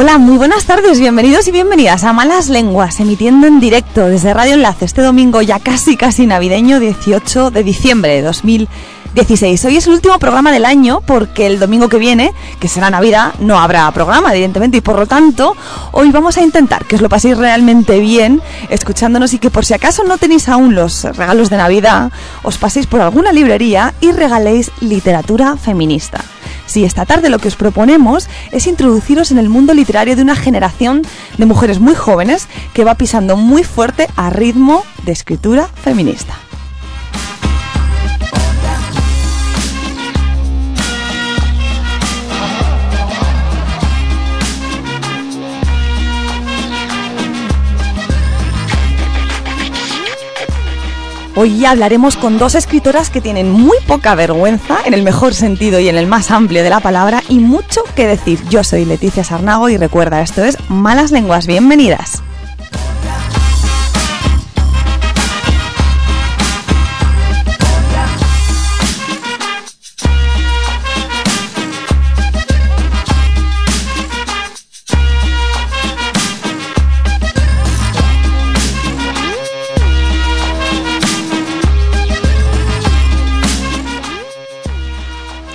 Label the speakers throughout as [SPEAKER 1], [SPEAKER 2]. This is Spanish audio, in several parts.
[SPEAKER 1] Hola, muy buenas tardes, bienvenidos y bienvenidas a Malas Lenguas, emitiendo en directo desde Radio Enlace este domingo ya casi casi navideño 18 de diciembre de 2016. Hoy es el último programa del año porque el domingo que viene, que será Navidad, no habrá programa, evidentemente, y por lo tanto, hoy vamos a intentar que os lo paséis realmente bien escuchándonos y que por si acaso no tenéis aún los regalos de Navidad, os paséis por alguna librería y regaléis literatura feminista. Sí, esta tarde lo que os proponemos es introduciros en el mundo literario de una generación de mujeres muy jóvenes que va pisando muy fuerte a ritmo de escritura feminista. Hoy hablaremos con dos escritoras que tienen muy poca vergüenza, en el mejor sentido y en el más amplio de la palabra, y mucho que decir. Yo soy Leticia Sarnago y recuerda, esto es Malas Lenguas. Bienvenidas.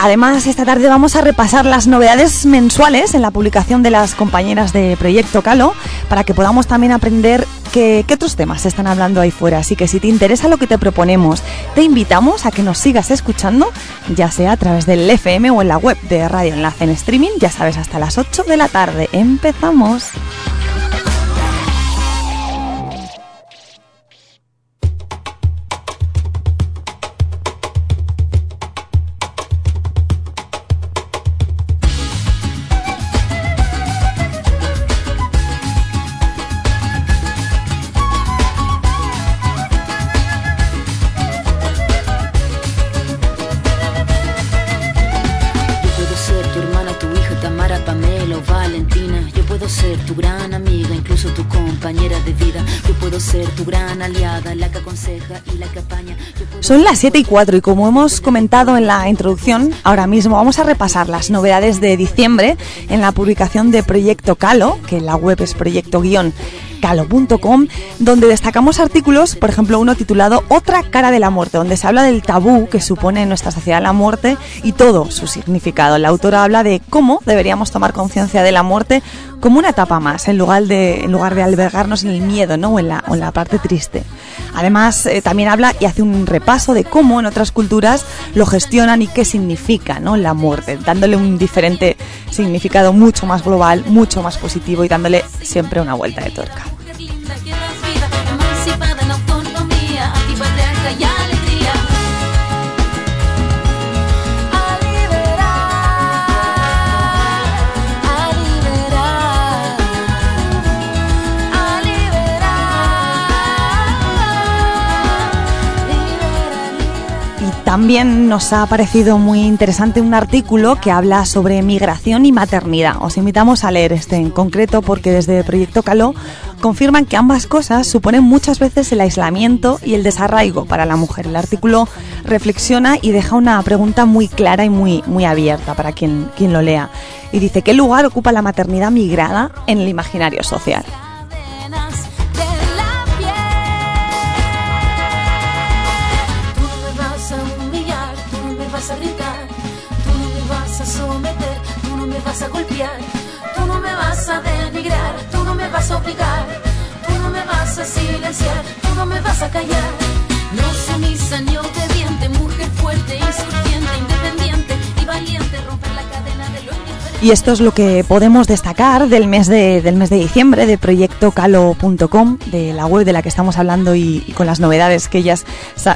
[SPEAKER 1] Además, esta tarde vamos a repasar las novedades mensuales en la publicación de las compañeras de Proyecto Calo para que podamos también aprender qué, otros temas se están hablando ahí fuera. Así que si te interesa lo que te proponemos, te invitamos a que nos sigas escuchando, ya sea a través del FM o en la web de Radio Enlace en streaming, ya sabes, hasta las 8 de la tarde. Empezamos. Son las 7 y 4 y como hemos comentado en la introducción, ahora mismo vamos a repasar las novedades de diciembre en la publicación de Proyecto Calo, que en la web es proyecto-guión calo.com, donde destacamos artículos, por ejemplo, uno titulado Otra cara de la muerte, donde se habla del tabú que supone en nuestra sociedad la muerte y todo su significado. La autora habla de cómo deberíamos tomar conciencia de la muerte como una etapa más, en lugar de, en lugar de albergarnos en el miedo ¿no? o, en la, o en la parte triste. Además, eh, también habla y hace un repaso de cómo en otras culturas lo gestionan y qué significa ¿no? la muerte, dándole un diferente significado mucho más global, mucho más positivo y dándole siempre una vuelta de tuerca. También nos ha parecido muy interesante un artículo que habla sobre migración y maternidad. Os invitamos a leer este en concreto porque desde Proyecto Caló confirman que ambas cosas suponen muchas veces el aislamiento y el desarraigo para la mujer. El artículo reflexiona y deja una pregunta muy clara y muy, muy abierta para quien, quien lo lea. Y dice, ¿qué lugar ocupa la maternidad migrada en el imaginario social?
[SPEAKER 2] A golpear, tú no me vas a denigrar, tú no me vas a obligar, tú no me vas a silenciar, tú no me vas a callar. No sumisa ni obediente, mujer fuerte, insurgente, y
[SPEAKER 1] esto es lo que podemos destacar del mes de, del mes de diciembre de proyectocalo.com, de la web de la que estamos hablando y, y, con las novedades que ellas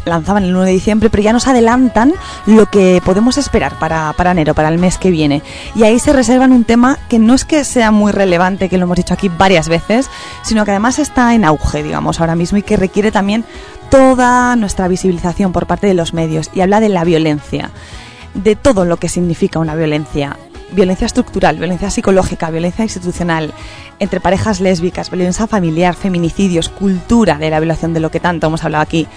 [SPEAKER 1] lanzaban el 1 de diciembre, pero ya nos adelantan lo que podemos esperar para, para enero, para el mes que viene. Y ahí se reservan un tema que no es que sea muy relevante, que lo hemos dicho aquí varias veces, sino que además está en auge, digamos, ahora mismo y que requiere también toda nuestra visibilización por parte de los medios. Y habla de la violencia, de todo lo que significa una violencia violencia estructural, violencia psicológica, violencia institucional, entre parejas lésbicas, violencia familiar, feminicidios, cultura de la violación de lo que tanto hemos hablado aquí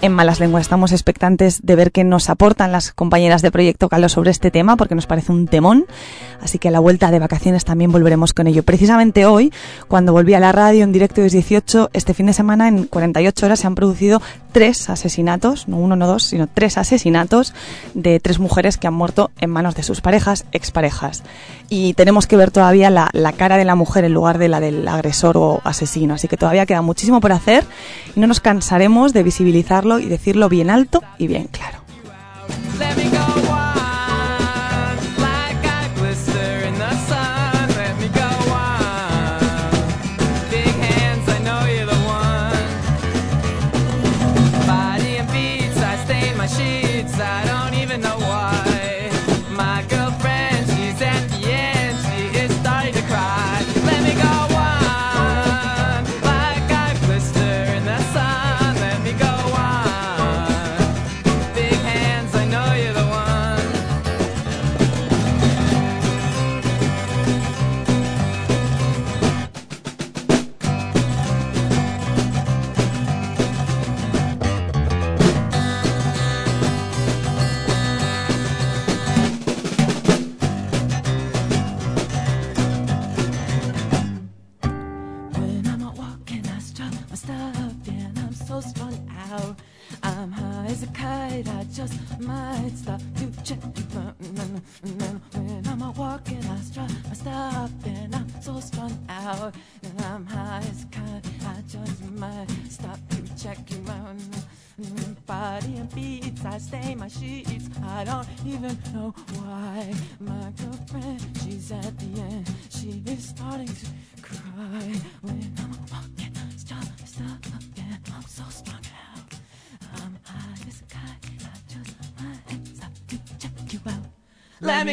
[SPEAKER 1] en Malas Lenguas. Estamos expectantes de ver qué nos aportan las compañeras de Proyecto Calo sobre este tema porque nos parece un temón. Así que a la vuelta de vacaciones también volveremos con ello. Precisamente hoy, cuando volví a la radio en directo de 18, este fin de semana en 48 horas se han producido tres asesinatos, no uno, no dos, sino tres asesinatos de tres mujeres que han muerto en manos de sus parejas, exparejas. Y tenemos que ver todavía la, la cara de la mujer en lugar de la del agresor o asesino. Así que todavía queda muchísimo por hacer y no nos cansaremos de visibilizarlo y decirlo bien alto y bien claro.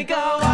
[SPEAKER 3] Go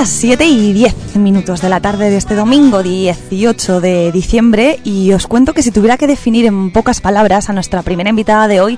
[SPEAKER 1] las 7 y 10 minutos de la tarde de este domingo 18 de diciembre y os cuento que si tuviera que definir en pocas palabras a nuestra primera invitada de hoy,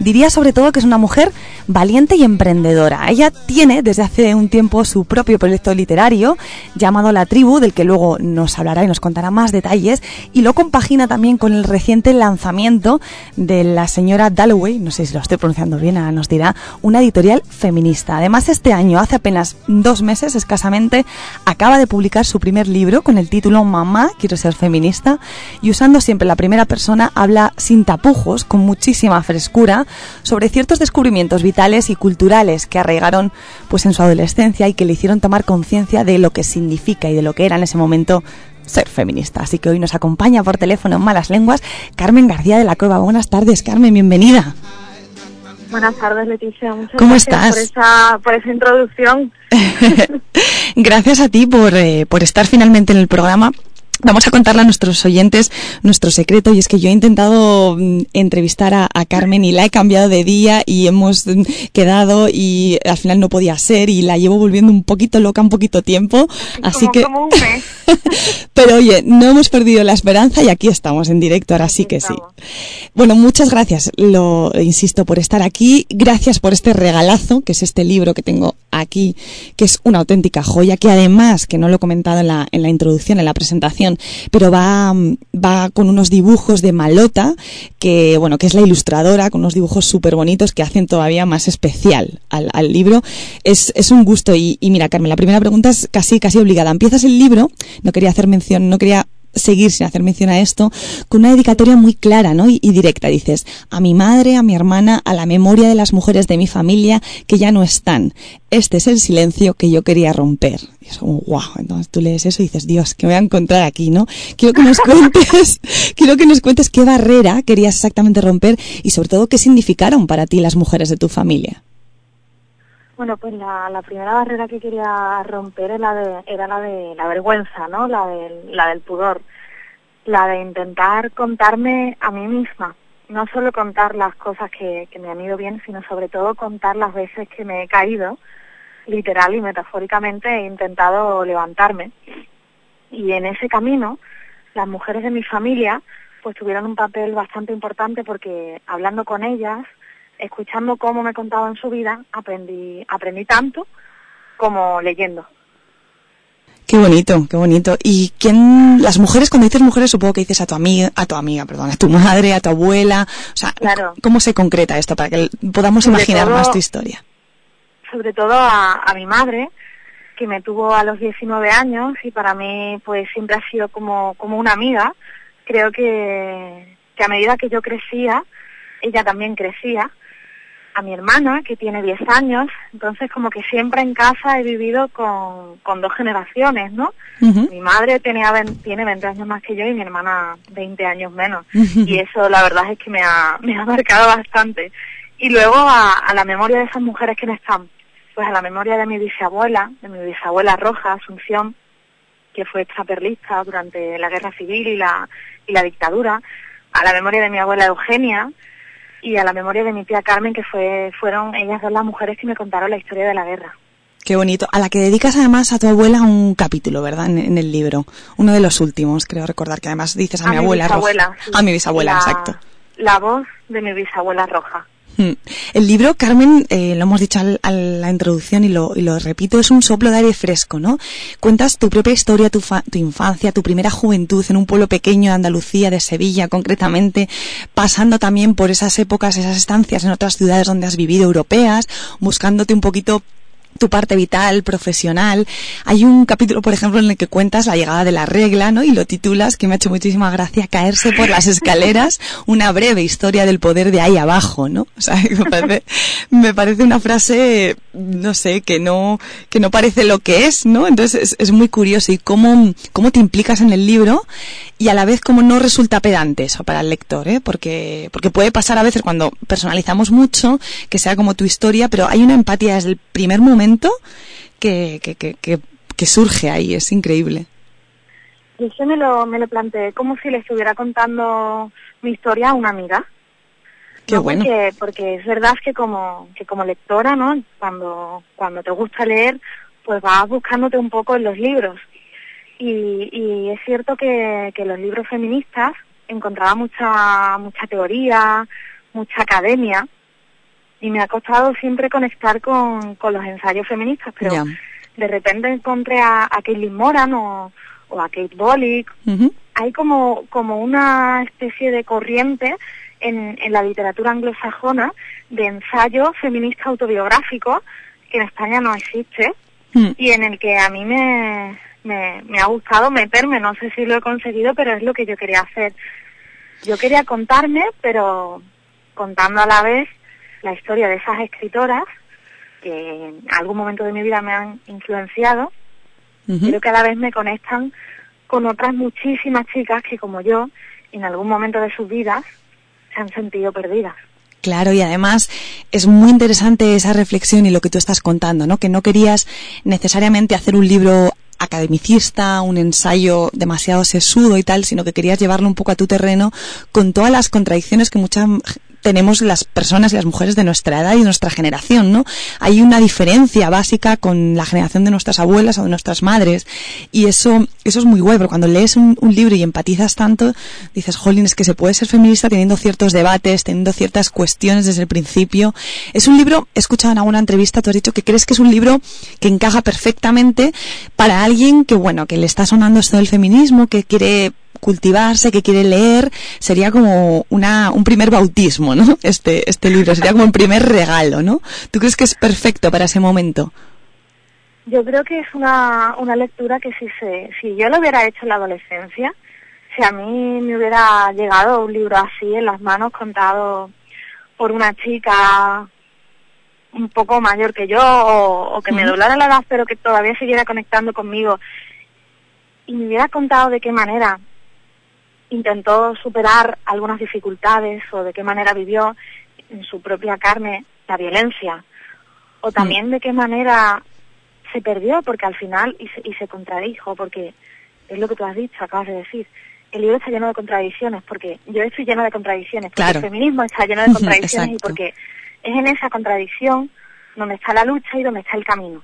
[SPEAKER 1] diría sobre todo que es una mujer valiente y emprendedora. Ella tiene desde hace un tiempo su propio proyecto literario llamado La Tribu, del que luego nos hablará y nos contará más detalles, y lo compagina también con el reciente lanzamiento de la señora Dalloway, no sé si lo estoy pronunciando bien, ahora nos dirá, una editorial feminista. Además, este año, hace apenas dos meses escasamente, acaba de publicar su primer libro con el título Mamá, quiero ser feminista, y usando siempre la primera persona, habla sin tapujos, con muchísima frescura, sobre ciertos descubrimientos vitales y culturales que arraigaron pues en su adolescencia y que le hicieron tomar conciencia de lo que significa y de lo que era en ese momento ser feminista. Así que hoy nos acompaña por teléfono en Malas Lenguas Carmen García de la Cueva. Buenas tardes, Carmen, bienvenida.
[SPEAKER 4] Buenas tardes, Leticia. Muchas
[SPEAKER 1] ¿Cómo
[SPEAKER 4] gracias
[SPEAKER 1] estás?
[SPEAKER 4] Por esa, por esa introducción.
[SPEAKER 1] Gracias a ti por, eh, por estar finalmente en el programa. Vamos a contarle a nuestros oyentes nuestro secreto y es que yo he intentado mm, entrevistar a, a Carmen y la he cambiado de día y hemos mm, quedado y al final no podía ser y la llevo volviendo un poquito loca un poquito tiempo. Así
[SPEAKER 4] como,
[SPEAKER 1] que...
[SPEAKER 4] como un mes.
[SPEAKER 1] Pero oye, no hemos perdido la esperanza y aquí estamos en directo, ahora sí que sí. Bueno, muchas gracias, lo insisto, por estar aquí. Gracias por este regalazo, que es este libro que tengo aquí, que es una auténtica joya, que además, que no lo he comentado en la, en la introducción, en la presentación, pero va, va con unos dibujos de Malota, que bueno, que es la ilustradora, con unos dibujos súper bonitos que hacen todavía más especial al, al libro. Es, es un gusto y, y mira, Carmen, la primera pregunta es casi, casi obligada. Empiezas el libro, no quería hacer mención, no quería seguir sin hacer mención a esto con una dedicatoria muy clara ¿no? y, directa. Dices, a mi madre, a mi hermana, a la memoria de las mujeres de mi familia que ya no están. Este es el silencio que yo quería romper. Y es como, wow. Entonces tú lees eso y dices, Dios, que me voy a encontrar aquí, ¿no? Quiero que nos cuentes, quiero que nos cuentes qué barrera querías exactamente romper y sobre todo qué significaron para ti las mujeres de tu familia.
[SPEAKER 4] Bueno, pues la, primera barrera que quería romper era la de, era la de la vergüenza, ¿no? La del, la del pudor. La de intentar contarme a mí misma. No solo contar las cosas que, que me han ido bien, sino sobre todo contar las veces que me he caído, literal y metafóricamente, he intentado levantarme. Y en ese camino, las mujeres de mi familia, pues tuvieron un papel bastante importante porque hablando con ellas, escuchando cómo me contaban su vida, aprendí, aprendí tanto como leyendo.
[SPEAKER 1] Qué bonito, qué bonito. ¿Y quién, las mujeres, cuando dices mujeres, supongo que dices a tu amiga, a tu amiga, perdón, a tu madre, a tu abuela, o sea,
[SPEAKER 4] Claro.
[SPEAKER 1] ¿cómo se concreta esto para que podamos
[SPEAKER 4] Sobre
[SPEAKER 1] imaginar
[SPEAKER 4] todo-
[SPEAKER 1] más tu historia?
[SPEAKER 4] sobre todo a, a mi madre, que me tuvo a los 19 años y para mí pues siempre ha sido como, como una amiga. Creo que, que a medida que yo crecía, ella también crecía. A mi hermana, que tiene 10 años, entonces como que siempre en casa he vivido con, con dos generaciones, ¿no? Mi madre tenía, ven- tiene 20 años más que yo y mi hermana 20 años menos. Y eso la verdad es que me ha, me ha marcado bastante. Y luego a, a la memoria de esas mujeres que no están, pues a la memoria de mi bisabuela, de mi bisabuela Roja, Asunción, que fue extraperlista durante la guerra civil y la, y la dictadura, a la memoria de mi abuela Eugenia y a la memoria de mi tía Carmen, que fue, fueron ellas dos las mujeres que me contaron la historia de la guerra.
[SPEAKER 1] Qué bonito. A la que dedicas además a tu abuela un capítulo, ¿verdad? En, en el libro. Uno de los últimos, creo recordar, que además dices a, mi abuela roja.
[SPEAKER 4] sí.
[SPEAKER 1] A mi bisabuela,
[SPEAKER 4] La-
[SPEAKER 1] exacto.
[SPEAKER 4] La voz de mi bisabuela Roja.
[SPEAKER 1] Mm. El libro, Carmen, eh, lo hemos dicho al- a la introducción y lo, y lo repito, es un soplo de aire fresco, ¿no? Cuentas tu propia historia, tu, fa- tu infancia, tu primera juventud en un pueblo pequeño de Andalucía, de Sevilla concretamente, pasando también por esas épocas, esas estancias en otras ciudades donde has vivido, europeas, buscándote un poquito tu parte vital, profesional. Hay un capítulo, por ejemplo, en el que cuentas la llegada de la regla, ¿no? Y lo titulas, que me ha hecho muchísima gracia, caerse por las escaleras, una breve historia del poder de ahí abajo, ¿no? O sea, me parece, me parece una frase, no sé, que no, que no parece lo que es, ¿no? Entonces es, es muy curioso y cómo, cómo te implicas en el libro y a la vez cómo no resulta pedante eso para el lector, ¿eh? Porque, porque puede pasar a veces cuando personalizamos mucho, que sea como tu historia, pero hay una empatía desde el primer momento que, que, que, que, que surge ahí, es increíble.
[SPEAKER 4] Yo me lo, me lo planteé como si le estuviera contando mi historia a una amiga.
[SPEAKER 1] Qué
[SPEAKER 4] ¿no?
[SPEAKER 1] bueno.
[SPEAKER 4] Porque, porque es verdad que como, que como lectora, ¿no? Cuando, cuando te gusta leer, pues vas buscándote un poco en los libros. Y, y es cierto que, que los libros feministas encontraba mucha, mucha teoría, mucha academia, y me ha costado siempre conectar con, con los ensayos feministas, pero de repente encontré a, a Caitlin Moran o, o a Kate Bollick
[SPEAKER 1] Ujú.
[SPEAKER 4] hay como, como una especie de corriente en, en la literatura anglosajona de ensayo feminista autobiográfico que en España no existe
[SPEAKER 1] Mm.
[SPEAKER 4] y en el que a mí me, me, me ha gustado meterme, no sé si lo he conseguido, pero es lo que yo quería hacer. Yo quería contarme, pero contando a la vez la historia de esas escritoras que en algún momento de mi vida me han influenciado
[SPEAKER 1] Ujú.
[SPEAKER 4] pero que a la vez me conectan con otras muchísimas chicas que como yo en algún momento de sus vidas se han sentido perdidas.
[SPEAKER 1] Claro, y además es muy interesante esa reflexión y lo que tú estás contando, ¿no? Que no querías necesariamente hacer un libro academicista, un ensayo demasiado sesudo y tal, sino que querías llevarlo un poco a tu terreno con todas las contradicciones que muchas tenemos las personas y las mujeres de nuestra edad y de nuestra generación, ¿no? Hay una diferencia básica con la generación de nuestras abuelas o de nuestras madres y eso eso es muy guay, pero cuando lees un, libro y empatizas tanto, dices, jolín, es que se puede ser feminista teniendo ciertos debates, teniendo ciertas cuestiones desde el principio. Es un libro, he escuchado en alguna entrevista, tú has dicho que crees que es un libro que encaja perfectamente para alguien que, bueno, que le está sonando esto del feminismo, que quiere cultivarse, que quiere leer, sería como una, un primer bautismo, ¿no? Este, este libro, sería como un primer regalo, ¿no? ¿Tú crees que es perfecto para ese momento?
[SPEAKER 4] Yo creo que es una, una lectura que si se, si yo lo hubiera hecho en la adolescencia, si a mí me hubiera llegado un libro así en las manos contado por una chica un poco mayor que yo o, o que me doblara la edad pero que todavía siguiera conectando conmigo y me hubiera contado de qué manera intentó superar algunas dificultades o de qué manera vivió en su propia carne la violencia o también de qué manera se perdió porque al final y se, y se contradijo porque es lo que tú has dicho, acabas de decir. El libro está lleno de contradicciones porque yo estoy lleno de contradicciones, porque
[SPEAKER 1] Claro.
[SPEAKER 4] el feminismo está lleno de contradicciones y porque es en esa contradicción donde está la lucha y donde está el camino.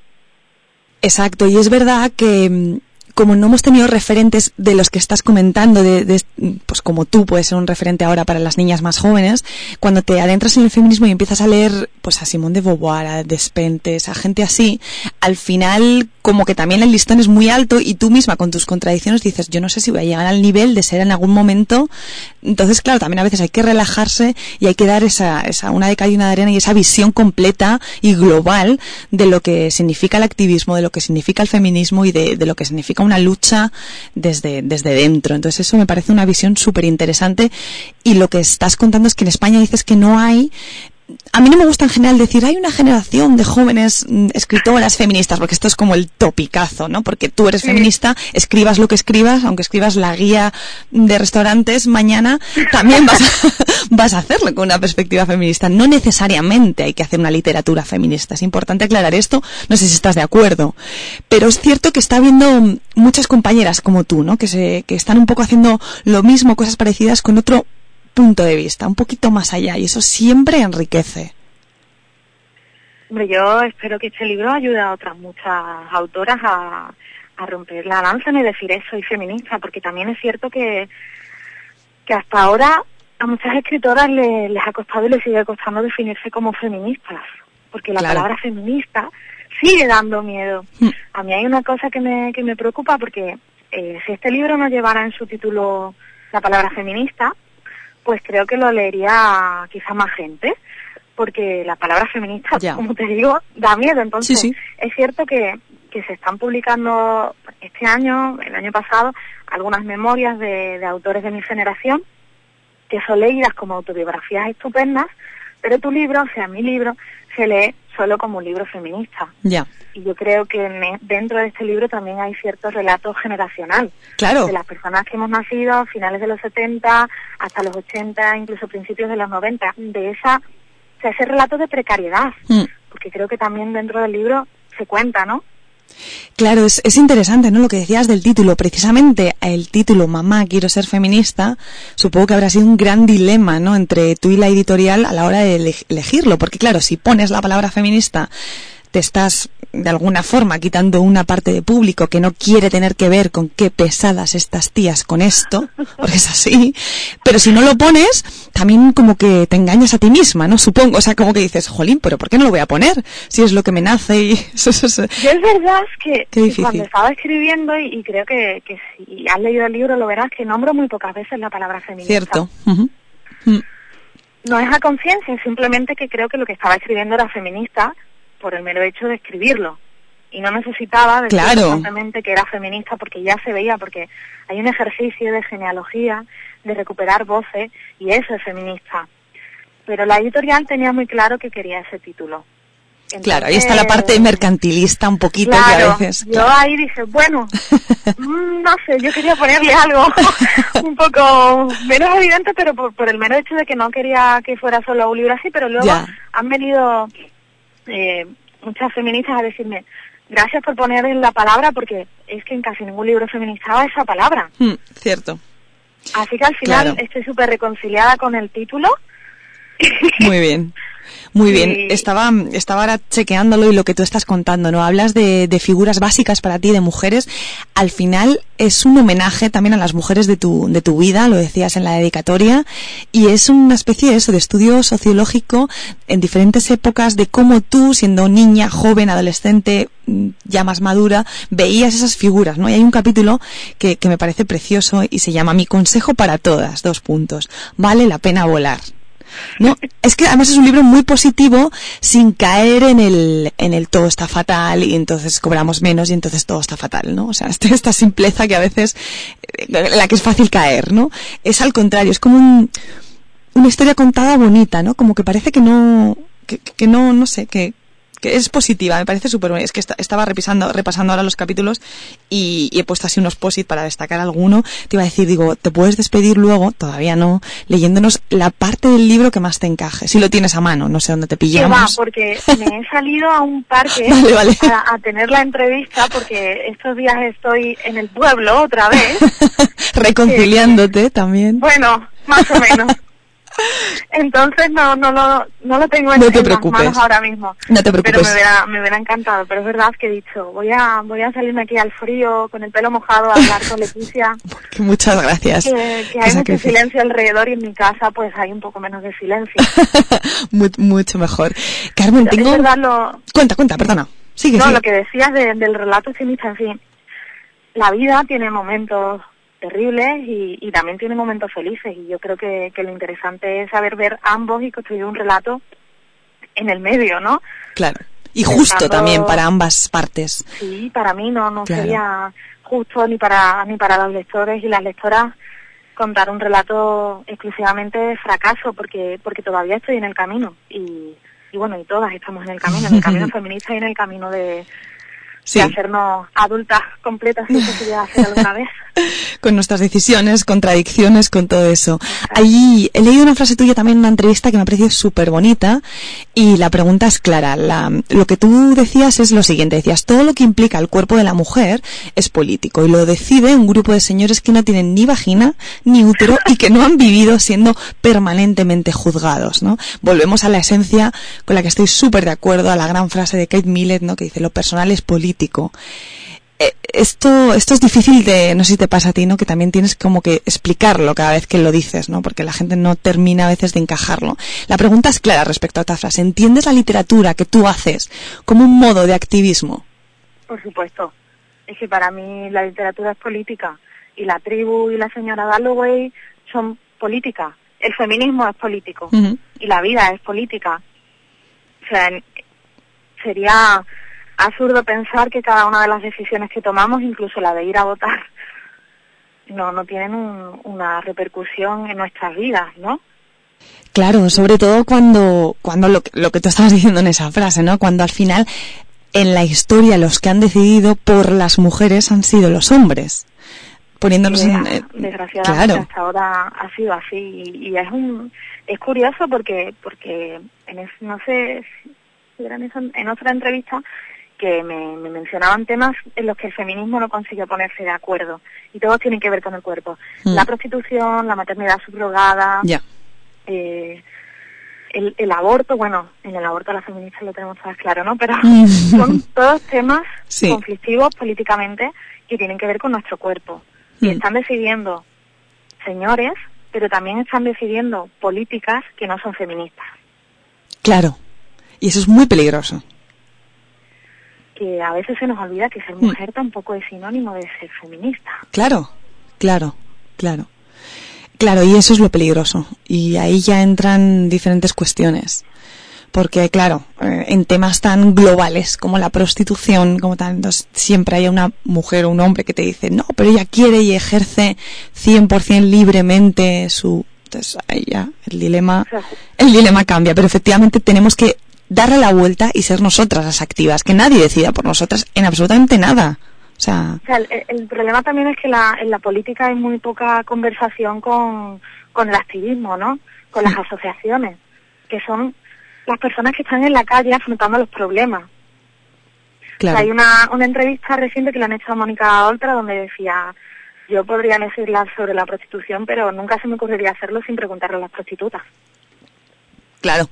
[SPEAKER 1] Exacto, y es verdad que mm, como no hemos tenido referentes de los que estás comentando, de, pues como tú puedes ser un referente ahora para las niñas más jóvenes, cuando te adentras en el feminismo y empiezas a leer pues a Simón de Beauvoir, a Despentes, a gente así, al final como que también el listón es muy alto y tú misma con tus contradicciones dices, yo no sé si voy a llegar al nivel de ser en algún momento. Entonces, claro, también a veces hay que relajarse y hay que dar esa, esa una de cal y una de arena y esa visión completa y global de lo que significa el activismo, de lo que significa el feminismo y de, de lo que significa una lucha desde, desde dentro. Entonces eso me parece una visión súper interesante y lo que estás contando es que en España dices que no hay a mí no me gusta en general decir hay una generación de jóvenes mm, escritoras feministas, porque esto es como el topicazo, ¿no? Porque tú eres feminista, escribas lo que escribas, aunque escribas la guía de restaurantes mañana, también vas a, vas a hacerlo con una perspectiva feminista. No necesariamente hay que hacer una literatura feminista. Es importante aclarar esto. No sé si estás de acuerdo. Pero es cierto que está habiendo mm, muchas compañeras como tú, ¿no? Que se, que están un poco haciendo lo mismo, cosas parecidas con otro punto de vista, un poquito más allá, y eso siempre enriquece.
[SPEAKER 4] Hombre, yo espero que este libro ayude a otras muchas autoras a, a romper la lanza y decir eso, soy feminista, porque también es cierto que, que hasta ahora a muchas escritoras le- les ha costado y les sigue costando definirse como feministas, porque la
[SPEAKER 1] Claro.
[SPEAKER 4] palabra feminista sigue dando miedo.
[SPEAKER 1] Hmm.
[SPEAKER 4] A mí hay una cosa que me, que me preocupa porque eh, si este libro no llevara en su título la palabra feminista, pues creo que lo leería quizá más gente, porque la palabra feminista, como te digo, da miedo. Entonces,
[SPEAKER 1] Sí, sí.
[SPEAKER 4] es cierto que, que se están publicando este año, el año pasado, algunas memorias de, de autores de mi generación, que son leídas como autobiografías estupendas, pero tu libro, o sea, mi libro, se lee solo como un libro feminista.
[SPEAKER 1] Ya.
[SPEAKER 4] Y yo creo que e- dentro de este libro también hay cierto relato generacional
[SPEAKER 1] Claro.
[SPEAKER 4] de las personas que hemos nacido a finales de los 70 hasta los 80, incluso principios de los 90, de esa, o sea, ese relato de precariedad,
[SPEAKER 1] Mm.
[SPEAKER 4] porque creo que también dentro del libro se cuenta, ¿no?
[SPEAKER 1] Claro, es, es interesante, ¿no? Lo que decías del título. Precisamente el título Mamá, quiero ser feminista, supongo que habrá sido un gran dilema, ¿no? Entre tú y la editorial a la hora de ele- elegirlo. Porque claro, si pones la palabra feminista, te estás de alguna forma quitando una parte de público que no quiere tener que ver con qué pesadas estas tías con esto, porque es así. Pero si no lo pones, también como que te engañas a ti misma, ¿no? Supongo, o sea, como que dices, jolín, pero ¿por qué no lo voy a poner? Si es lo que me nace y eso, eso, eso.
[SPEAKER 4] Yo es verdad que, cuando estaba escribiendo, y, y creo que, que si has leído el libro lo verás, que nombro muy pocas veces la palabra feminista.
[SPEAKER 1] Cierto. Mm.
[SPEAKER 4] No es a conciencia, simplemente que creo que lo que estaba escribiendo era feminista por el mero hecho de escribirlo. Y no necesitaba decir
[SPEAKER 1] Claro.
[SPEAKER 4] constantemente que era feminista porque ya se veía, porque hay un ejercicio de genealogía, de recuperar voces, y eso es feminista. Pero la editorial tenía muy claro que quería ese título.
[SPEAKER 1] Claro, ahí está la parte mercantilista un poquito que a veces.
[SPEAKER 4] yo
[SPEAKER 1] claro.
[SPEAKER 4] ahí dije, bueno, mm, no sé, yo quería ponerle algo un poco menos evidente, pero por, por el mero hecho de que no quería que fuera solo un libro así, pero luego
[SPEAKER 1] Ya.
[SPEAKER 4] han venido eh, muchas feministas a decirme, gracias por poner en la palabra, porque es que en casi ningún libro feminista va esa palabra.
[SPEAKER 1] Mm, cierto.
[SPEAKER 4] Así que al final
[SPEAKER 1] Claro.
[SPEAKER 4] estoy súper reconciliada con el título.
[SPEAKER 1] Muy bien. Muy bien. Estaba, estaba ahora chequeándolo y lo que tú estás contando, ¿no? Hablas de, de figuras básicas para ti, de mujeres. Al final es un homenaje también a las mujeres de tu, de tu vida, lo decías en la dedicatoria, y es una especie de eso, de estudio sociológico en diferentes épocas de cómo tú, siendo niña, joven, adolescente, ya más madura, veías esas figuras, ¿no? Y hay un capítulo que, que me parece precioso y se llama Mi consejo para todas, dos puntos. Vale la pena volar. No, es que además es un libro muy positivo sin caer en el, en el todo está fatal y entonces cobramos menos y entonces todo está fatal, ¿no? O sea, esta simpleza que a veces, eh, la que es fácil caer, ¿no? Es al contrario, es como un, una historia contada bonita, ¿no? Como que parece que no, que, que no, no sé, que, que es positiva, me parece súper. Es que esta- estaba repisando, repasando ahora los capítulos y, y he puesto así unos posit para destacar alguno. Te iba a decir, digo, te puedes despedir luego, todavía no, leyéndonos la parte del libro que más te encaje. Si lo tienes a mano, no sé dónde te
[SPEAKER 4] Que va,
[SPEAKER 1] pillamos.
[SPEAKER 4] porque me he salido a un parque
[SPEAKER 1] Vale, vale.
[SPEAKER 4] A, a tener la entrevista porque estos días estoy en el pueblo otra vez.
[SPEAKER 1] Reconciliándote también.
[SPEAKER 4] Bueno, más o menos. Entonces no no lo, no lo tengo en,
[SPEAKER 1] No te
[SPEAKER 4] en las manos ahora mismo.
[SPEAKER 1] No te
[SPEAKER 4] Pero
[SPEAKER 1] preocupes.
[SPEAKER 4] me hubiera, me hubiera encantado. Pero es verdad que he dicho, voy a voy a salirme aquí al frío, con el pelo mojado, a hablar con Leticia.
[SPEAKER 1] Muchas gracias.
[SPEAKER 4] Que, hay mucho silencio alrededor y en mi casa pues hay un poco menos de silencio.
[SPEAKER 1] Mu- mucho mejor. Carmen,
[SPEAKER 4] Es
[SPEAKER 1] tengo...
[SPEAKER 4] verdad lo,
[SPEAKER 1] Cuenta, cuenta, perdona. Sigue,
[SPEAKER 4] no,
[SPEAKER 1] sigue.
[SPEAKER 4] lo que decías de- del relato optimista, en fin, la vida tiene momentos terribles y, y también tiene momentos felices y yo creo que, que lo interesante es saber ver ambos y construir un relato en el medio, ¿no?
[SPEAKER 1] Claro. Y justo también para ambas partes.
[SPEAKER 4] Sí, para mí no, no
[SPEAKER 1] Claro.
[SPEAKER 4] sería justo ni para ni para los lectores y las lectoras contar un relato exclusivamente de fracaso porque porque todavía estoy en el camino y, y bueno y todas estamos en el camino en el camino feminista y en el camino de,
[SPEAKER 1] Sí.
[SPEAKER 4] de hacernos adultas completas si se a hacer alguna vez
[SPEAKER 1] con nuestras decisiones, contradicciones, con todo eso. Ahí he leído una frase tuya también en una entrevista que me ha parecido súper bonita y la pregunta es clara. La- lo que tú decías es lo siguiente, decías, todo lo que implica el cuerpo de la mujer es político y lo decide un grupo de señores que no tienen ni vagina ni útero y que no han vivido siendo permanentemente juzgados, ¿no? Volvemos a la esencia con la que estoy súper de acuerdo, a la gran frase de Kate Millett, ¿no? Que dice, lo personal es político eh, esto, esto es difícil de, no sé si te pasa a ti, ¿no? Que también tienes como que explicarlo cada vez que lo dices, ¿no? Porque la gente no termina a veces de encajarlo. La pregunta es clara respecto a esta frase. ¿Entiendes la literatura que tú haces como un modo de activismo?
[SPEAKER 4] por supuesto es que para mí la literatura es política y la tribu y la señora Dalloway son políticas el feminismo es político y la vida es política. O sea, sería absurdo pensar que cada una de las decisiones que tomamos, incluso la de ir a votar, no, no tienen un- una repercusión en nuestras vidas, ¿no?
[SPEAKER 1] Claro, sobre todo cuando, cuando lo, que- lo que tú estabas diciendo en esa frase, ¿no? Cuando al final en la historia los que han decidido por las mujeres han sido los hombres. Poniéndonos en,
[SPEAKER 4] eh,
[SPEAKER 1] en-
[SPEAKER 4] desgraciadamente
[SPEAKER 1] claro.
[SPEAKER 4] hasta ahora ha sido así y, y es un es curioso porque porque en es- no sé si era en, esa- en otra entrevista que me, me mencionaban temas en los que el feminismo no consigue ponerse de acuerdo y todos tienen que ver con el cuerpo
[SPEAKER 1] Mm.
[SPEAKER 4] la prostitución la maternidad subrogada eh, el, el aborto, bueno, en el aborto las feministas lo tenemos todas claro, ¿no? Pero
[SPEAKER 1] Mm.
[SPEAKER 4] son todos temas
[SPEAKER 1] Sí.
[SPEAKER 4] conflictivos políticamente que tienen que ver con nuestro cuerpo. Y
[SPEAKER 1] Mm.
[SPEAKER 4] están decidiendo señores, pero también están decidiendo políticas que no son feministas.
[SPEAKER 1] Claro. Y eso es muy peligroso.
[SPEAKER 4] Que a veces se nos olvida que ser mujer tampoco es sinónimo de ser feminista.
[SPEAKER 1] Claro, claro, claro. Claro, y eso es lo peligroso. Y ahí ya entran diferentes cuestiones. Porque, claro, eh, en temas tan globales como la prostitución, como tal, entonces siempre hay una mujer o un hombre que te dice, no, pero ella quiere y ejerce 100% libremente su... Entonces ahí ya el dilema, el dilema cambia, pero efectivamente tenemos que darle la vuelta y ser nosotras las activas, que nadie decida por nosotras en absolutamente nada. O sea,
[SPEAKER 4] O sea, el, el problema también es que la, en la política hay muy poca conversación con, con el activismo, ¿no? Con las asociaciones, que son las personas que están en la calle afrontando los problemas. O
[SPEAKER 1] claro.
[SPEAKER 4] sea, hay una, una entrevista reciente que le han hecho a Mónica Oltra donde decía, yo podría legislar sobre la prostitución, pero nunca se me ocurriría hacerlo sin preguntarle a las prostitutas.
[SPEAKER 1] Claro.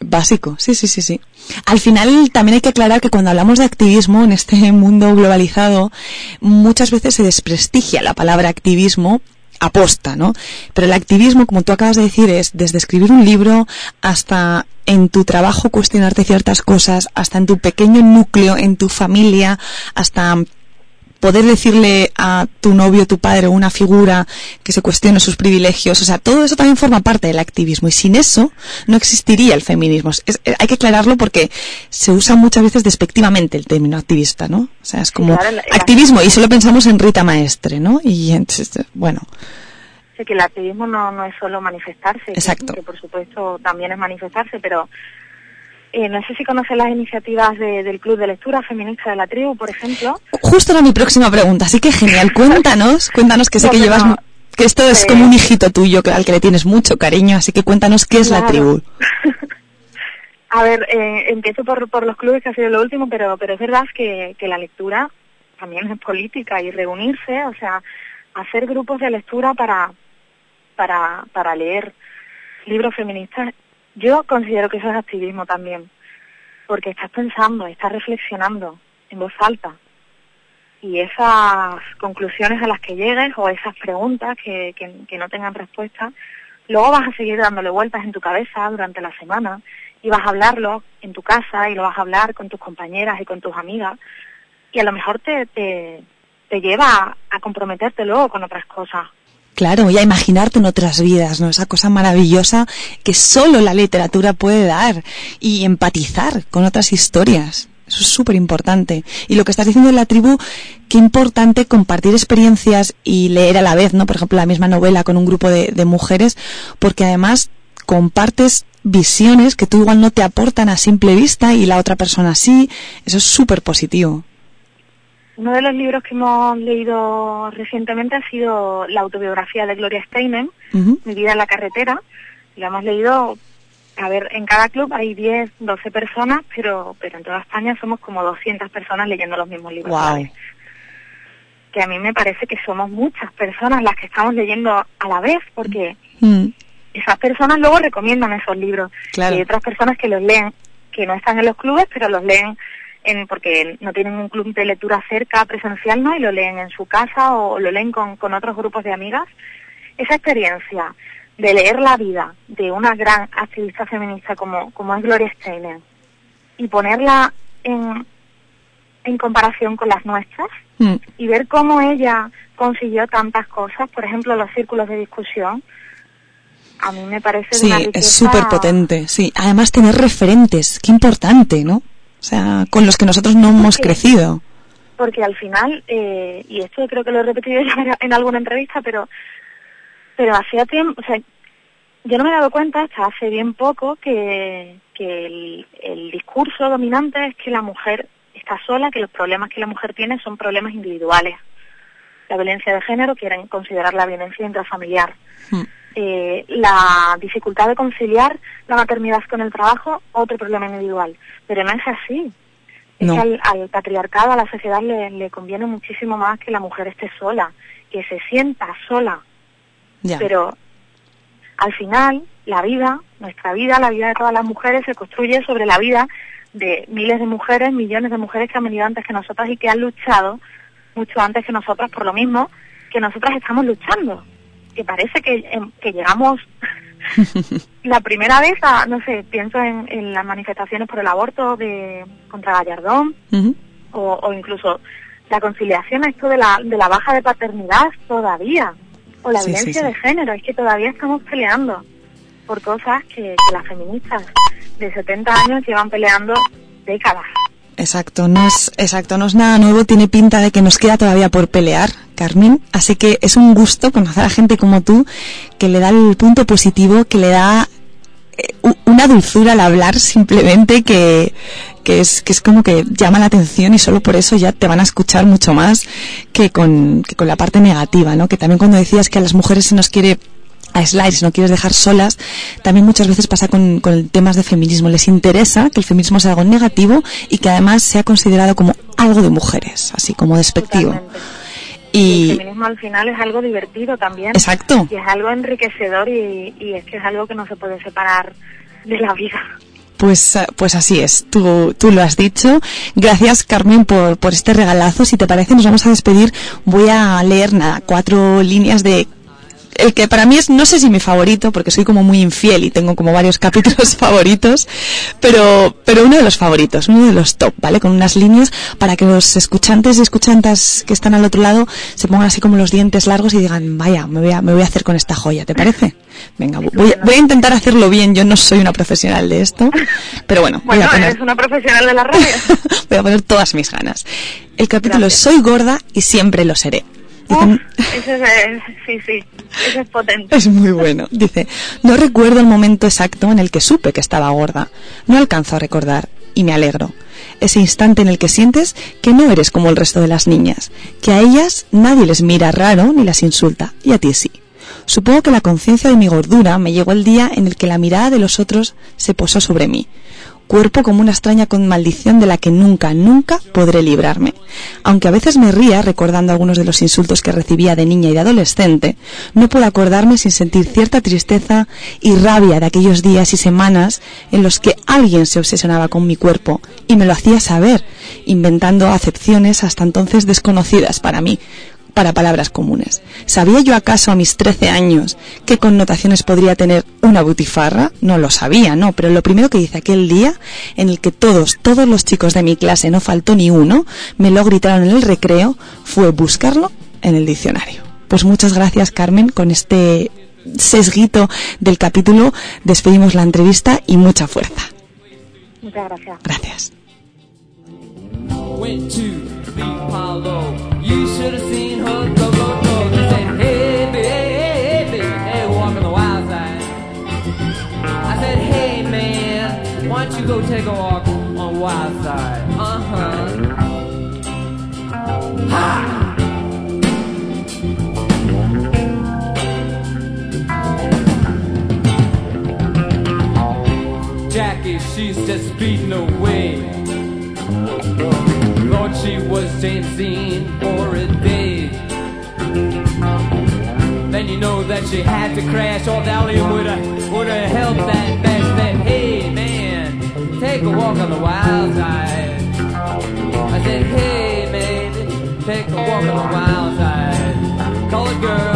[SPEAKER 1] Básico, sí, sí, sí, sí. Al final también hay que aclarar que cuando hablamos de activismo en este mundo globalizado, muchas veces se desprestigia la palabra activismo aposta, ¿no? Pero el activismo, como tú acabas de decir, es desde escribir un libro hasta en tu trabajo cuestionarte ciertas cosas, hasta en tu pequeño núcleo, en tu familia, hasta poder decirle a tu novio, tu padre una figura que se cuestione sus privilegios, o sea, todo eso también forma parte del activismo y sin eso no existiría el feminismo. Es- hay que aclararlo porque se usa muchas veces despectivamente el término activista, ¿no? O sea, es como
[SPEAKER 4] claro,
[SPEAKER 1] activismo y solo pensamos en Rita Maestre, ¿no? Y entonces, bueno,
[SPEAKER 4] Sé que el activismo no, no es solo manifestarse, que-
[SPEAKER 1] Exacto.
[SPEAKER 4] Que, por supuesto también es manifestarse, pero eh, no sé si conoces las iniciativas de- del Club de Lectura Feminista de la Tribu, por ejemplo.
[SPEAKER 1] justo era mi próxima pregunta, así que genial, cuéntanos, cuéntanos que sé que llevas, que esto es
[SPEAKER 4] eh,
[SPEAKER 1] como un hijito tuyo al que le tienes mucho cariño, así que cuéntanos qué es la tribu.
[SPEAKER 4] A ver, eh, empiezo por, por los clubes, que ha sido lo último, pero, pero es verdad que, que la lectura también es política y reunirse, o sea, hacer grupos de lectura para, para, para leer libros feministas, yo considero que eso es activismo también, porque estás pensando, estás reflexionando en voz alta. Y esas conclusiones a las que llegues o esas preguntas que, que, no tengan respuesta, luego vas a seguir dándole vueltas en tu cabeza durante la semana y vas a hablarlo en tu casa y lo vas a hablar con tus compañeras y con tus amigas y a lo mejor te, te, te lleva a comprometerte luego con otras cosas.
[SPEAKER 1] Claro, y a imaginarte en otras vidas, ¿no? Esa cosa maravillosa que solo la literatura puede dar y empatizar con otras historias. Eso es súper importante. Y lo que estás diciendo de la tribu, qué importante compartir experiencias y leer a la vez, ¿no? Por ejemplo, la misma novela con un grupo de, de mujeres, porque además compartes visiones que tú igual no te aportan a simple vista y la otra persona sí. Eso es súper positivo.
[SPEAKER 4] Uno de los libros que hemos leído recientemente ha sido la autobiografía de Gloria Steinem. Mi vida en la carretera. La hemos leído, a ver, en cada club hay 10, 12 personas, pero, pero en toda España somos como 200 personas leyendo los mismos libros. vez. Que a mí me parece que somos muchas personas las que estamos leyendo a la vez, porque
[SPEAKER 1] Mm,
[SPEAKER 4] esas personas luego recomiendan esos libros.
[SPEAKER 1] Claro.
[SPEAKER 4] Y hay otras personas que los leen, que no están en los clubes, pero los leen en, porque no tienen un club de lectura cerca presencial, ¿no? Y lo leen en su casa o lo leen con, con otros grupos de amigas. Esa experiencia de leer la vida de una gran activista feminista como, como es Gloria Steinem y ponerla en, en comparación con las nuestras
[SPEAKER 1] mm.
[SPEAKER 4] y ver cómo ella consiguió tantas cosas, por ejemplo, los círculos de discusión, a mí me parece de
[SPEAKER 1] Sí,
[SPEAKER 4] una
[SPEAKER 1] es
[SPEAKER 4] riqueza-
[SPEAKER 1] súper potente, sí. Además tener referentes, qué importante, ¿no? O sea, con los que nosotros no hemos crecido.
[SPEAKER 4] porque al final, eh, y esto creo que lo he repetido ya en alguna entrevista, pero pero hacía tiempo, o sea, yo no me he dado cuenta hasta hace bien poco que, que el, el discurso dominante es que la mujer está sola, que los problemas que la mujer tiene son problemas individuales. La violencia de género quieren considerar la violencia intrafamiliar.
[SPEAKER 1] Mm.
[SPEAKER 4] Eh, la dificultad de conciliar la maternidad con el trabajo, otro problema individual. Pero no es así. Es que al, al patriarcado, a la sociedad le, le conviene muchísimo más que la mujer esté sola, que se sienta sola.
[SPEAKER 1] Ya.
[SPEAKER 4] Pero al final, la vida, nuestra vida, la vida de todas las mujeres se construye sobre la vida de miles de mujeres, millones de mujeres que han venido antes que nosotras y que han luchado mucho antes que nosotras por lo mismo que nosotras estamos luchando. Que parece que, em, que llegamos la primera vez a, no sé, pienso en, en las manifestaciones por el aborto de contra Gallardón o, o incluso la conciliación a esto de la, de la baja de paternidad todavía o la
[SPEAKER 1] Sí, sí,
[SPEAKER 4] violencia
[SPEAKER 1] sí.
[SPEAKER 4] de género, es que todavía estamos peleando por cosas que, que las feministas de 70 años llevan peleando décadas.
[SPEAKER 1] Exacto, no es, exacto, no es nada nuevo, tiene pinta de que nos queda todavía por pelear, Carmen, así que es un gusto conocer a gente como tú, que le da el punto positivo, que le da eh, una dulzura al hablar simplemente que, que es, que es como que llama la atención y solo por eso ya te van a escuchar mucho más que con, que con la parte negativa, ¿no? Que también cuando decías que a las mujeres se nos quiere y si no quieres dejar solas, también muchas veces pasa con, con temas de feminismo. Les interesa que el feminismo sea algo negativo y que además sea considerado como algo de mujeres, así como despectivo.
[SPEAKER 4] Totalmente. Y el feminismo al final es algo divertido también.
[SPEAKER 1] exacto.
[SPEAKER 4] Y es algo enriquecedor y, y es que es algo que no se puede separar de la vida.
[SPEAKER 1] Pues, pues así es, tú, tú lo has dicho. Gracias Carmen por, por este regalazo. Si te parece, nos vamos a despedir. Voy a leer nada, cuatro líneas de el que para mí es, no sé si mi favorito, porque soy como muy infiel y tengo como varios capítulos favoritos, pero, pero uno de los favoritos, uno de los top, ¿vale? Con unas líneas para que los escuchantes y escuchantas que están al otro lado se pongan así como los dientes largos y digan, vaya, me voy a, me voy a hacer con esta joya, ¿te parece? Venga, voy, a- voy a intentar hacerlo bien, yo no soy una profesional de esto, pero bueno, voy
[SPEAKER 4] Bueno,
[SPEAKER 1] a poner
[SPEAKER 4] eres una profesional de la radio.
[SPEAKER 1] voy a poner todas mis ganas. El capítulo
[SPEAKER 4] Gracias.
[SPEAKER 1] es Soy gorda y siempre lo seré.
[SPEAKER 4] Uf, ese es, sí, sí, ese es potente.
[SPEAKER 1] Es muy bueno. Dice, no recuerdo el momento exacto en el que supe que estaba gorda. No alcanzo a recordar y me alegro. Ese instante en el que sientes que no eres como el resto de las niñas, que a ellas nadie les mira raro ni las insulta, y a ti sí. Supongo que la conciencia de mi gordura me llegó el día en el que la mirada de los otros se posó sobre mí. Cuerpo como una extraña con maldición de la que nunca, nunca podré librarme. Aunque a veces me ría recordando algunos de los insultos que recibía de niña y de adolescente, no puedo acordarme sin sentir cierta tristeza y rabia de aquellos días y semanas en los que alguien se obsesionaba con mi cuerpo y me lo hacía saber, inventando acepciones hasta entonces desconocidas para mí, para palabras comunes. ¿Sabía yo acaso a mis 13 años qué connotaciones podría tener una butifarra? No lo sabía, no, pero lo primero que hice aquel día, en el que todos, todos los chicos de mi clase, no faltó ni uno, me lo gritaron en el recreo, fue buscarlo en el diccionario. Pues muchas gracias, Carmen, con este sesguito del capítulo despedimos la entrevista y mucha fuerza.
[SPEAKER 4] Muchas gracias.
[SPEAKER 1] Gracias.
[SPEAKER 3] Went to the Apollo. You should have seen her go, go, go. They said, hey, baby, hey, baby, hey, walk on the wild side. I said, hey, man, why don't you go take a walk on wild side? Uh-huh. Ha! Jackie, she's just speeding away. Thought she was Dean for a day. Then you know that she had to crash the alley would have would have helped that back said, Hey man, take a walk on the wild side. I said, Hey baby, take a walk on the wild side. Colored girls, do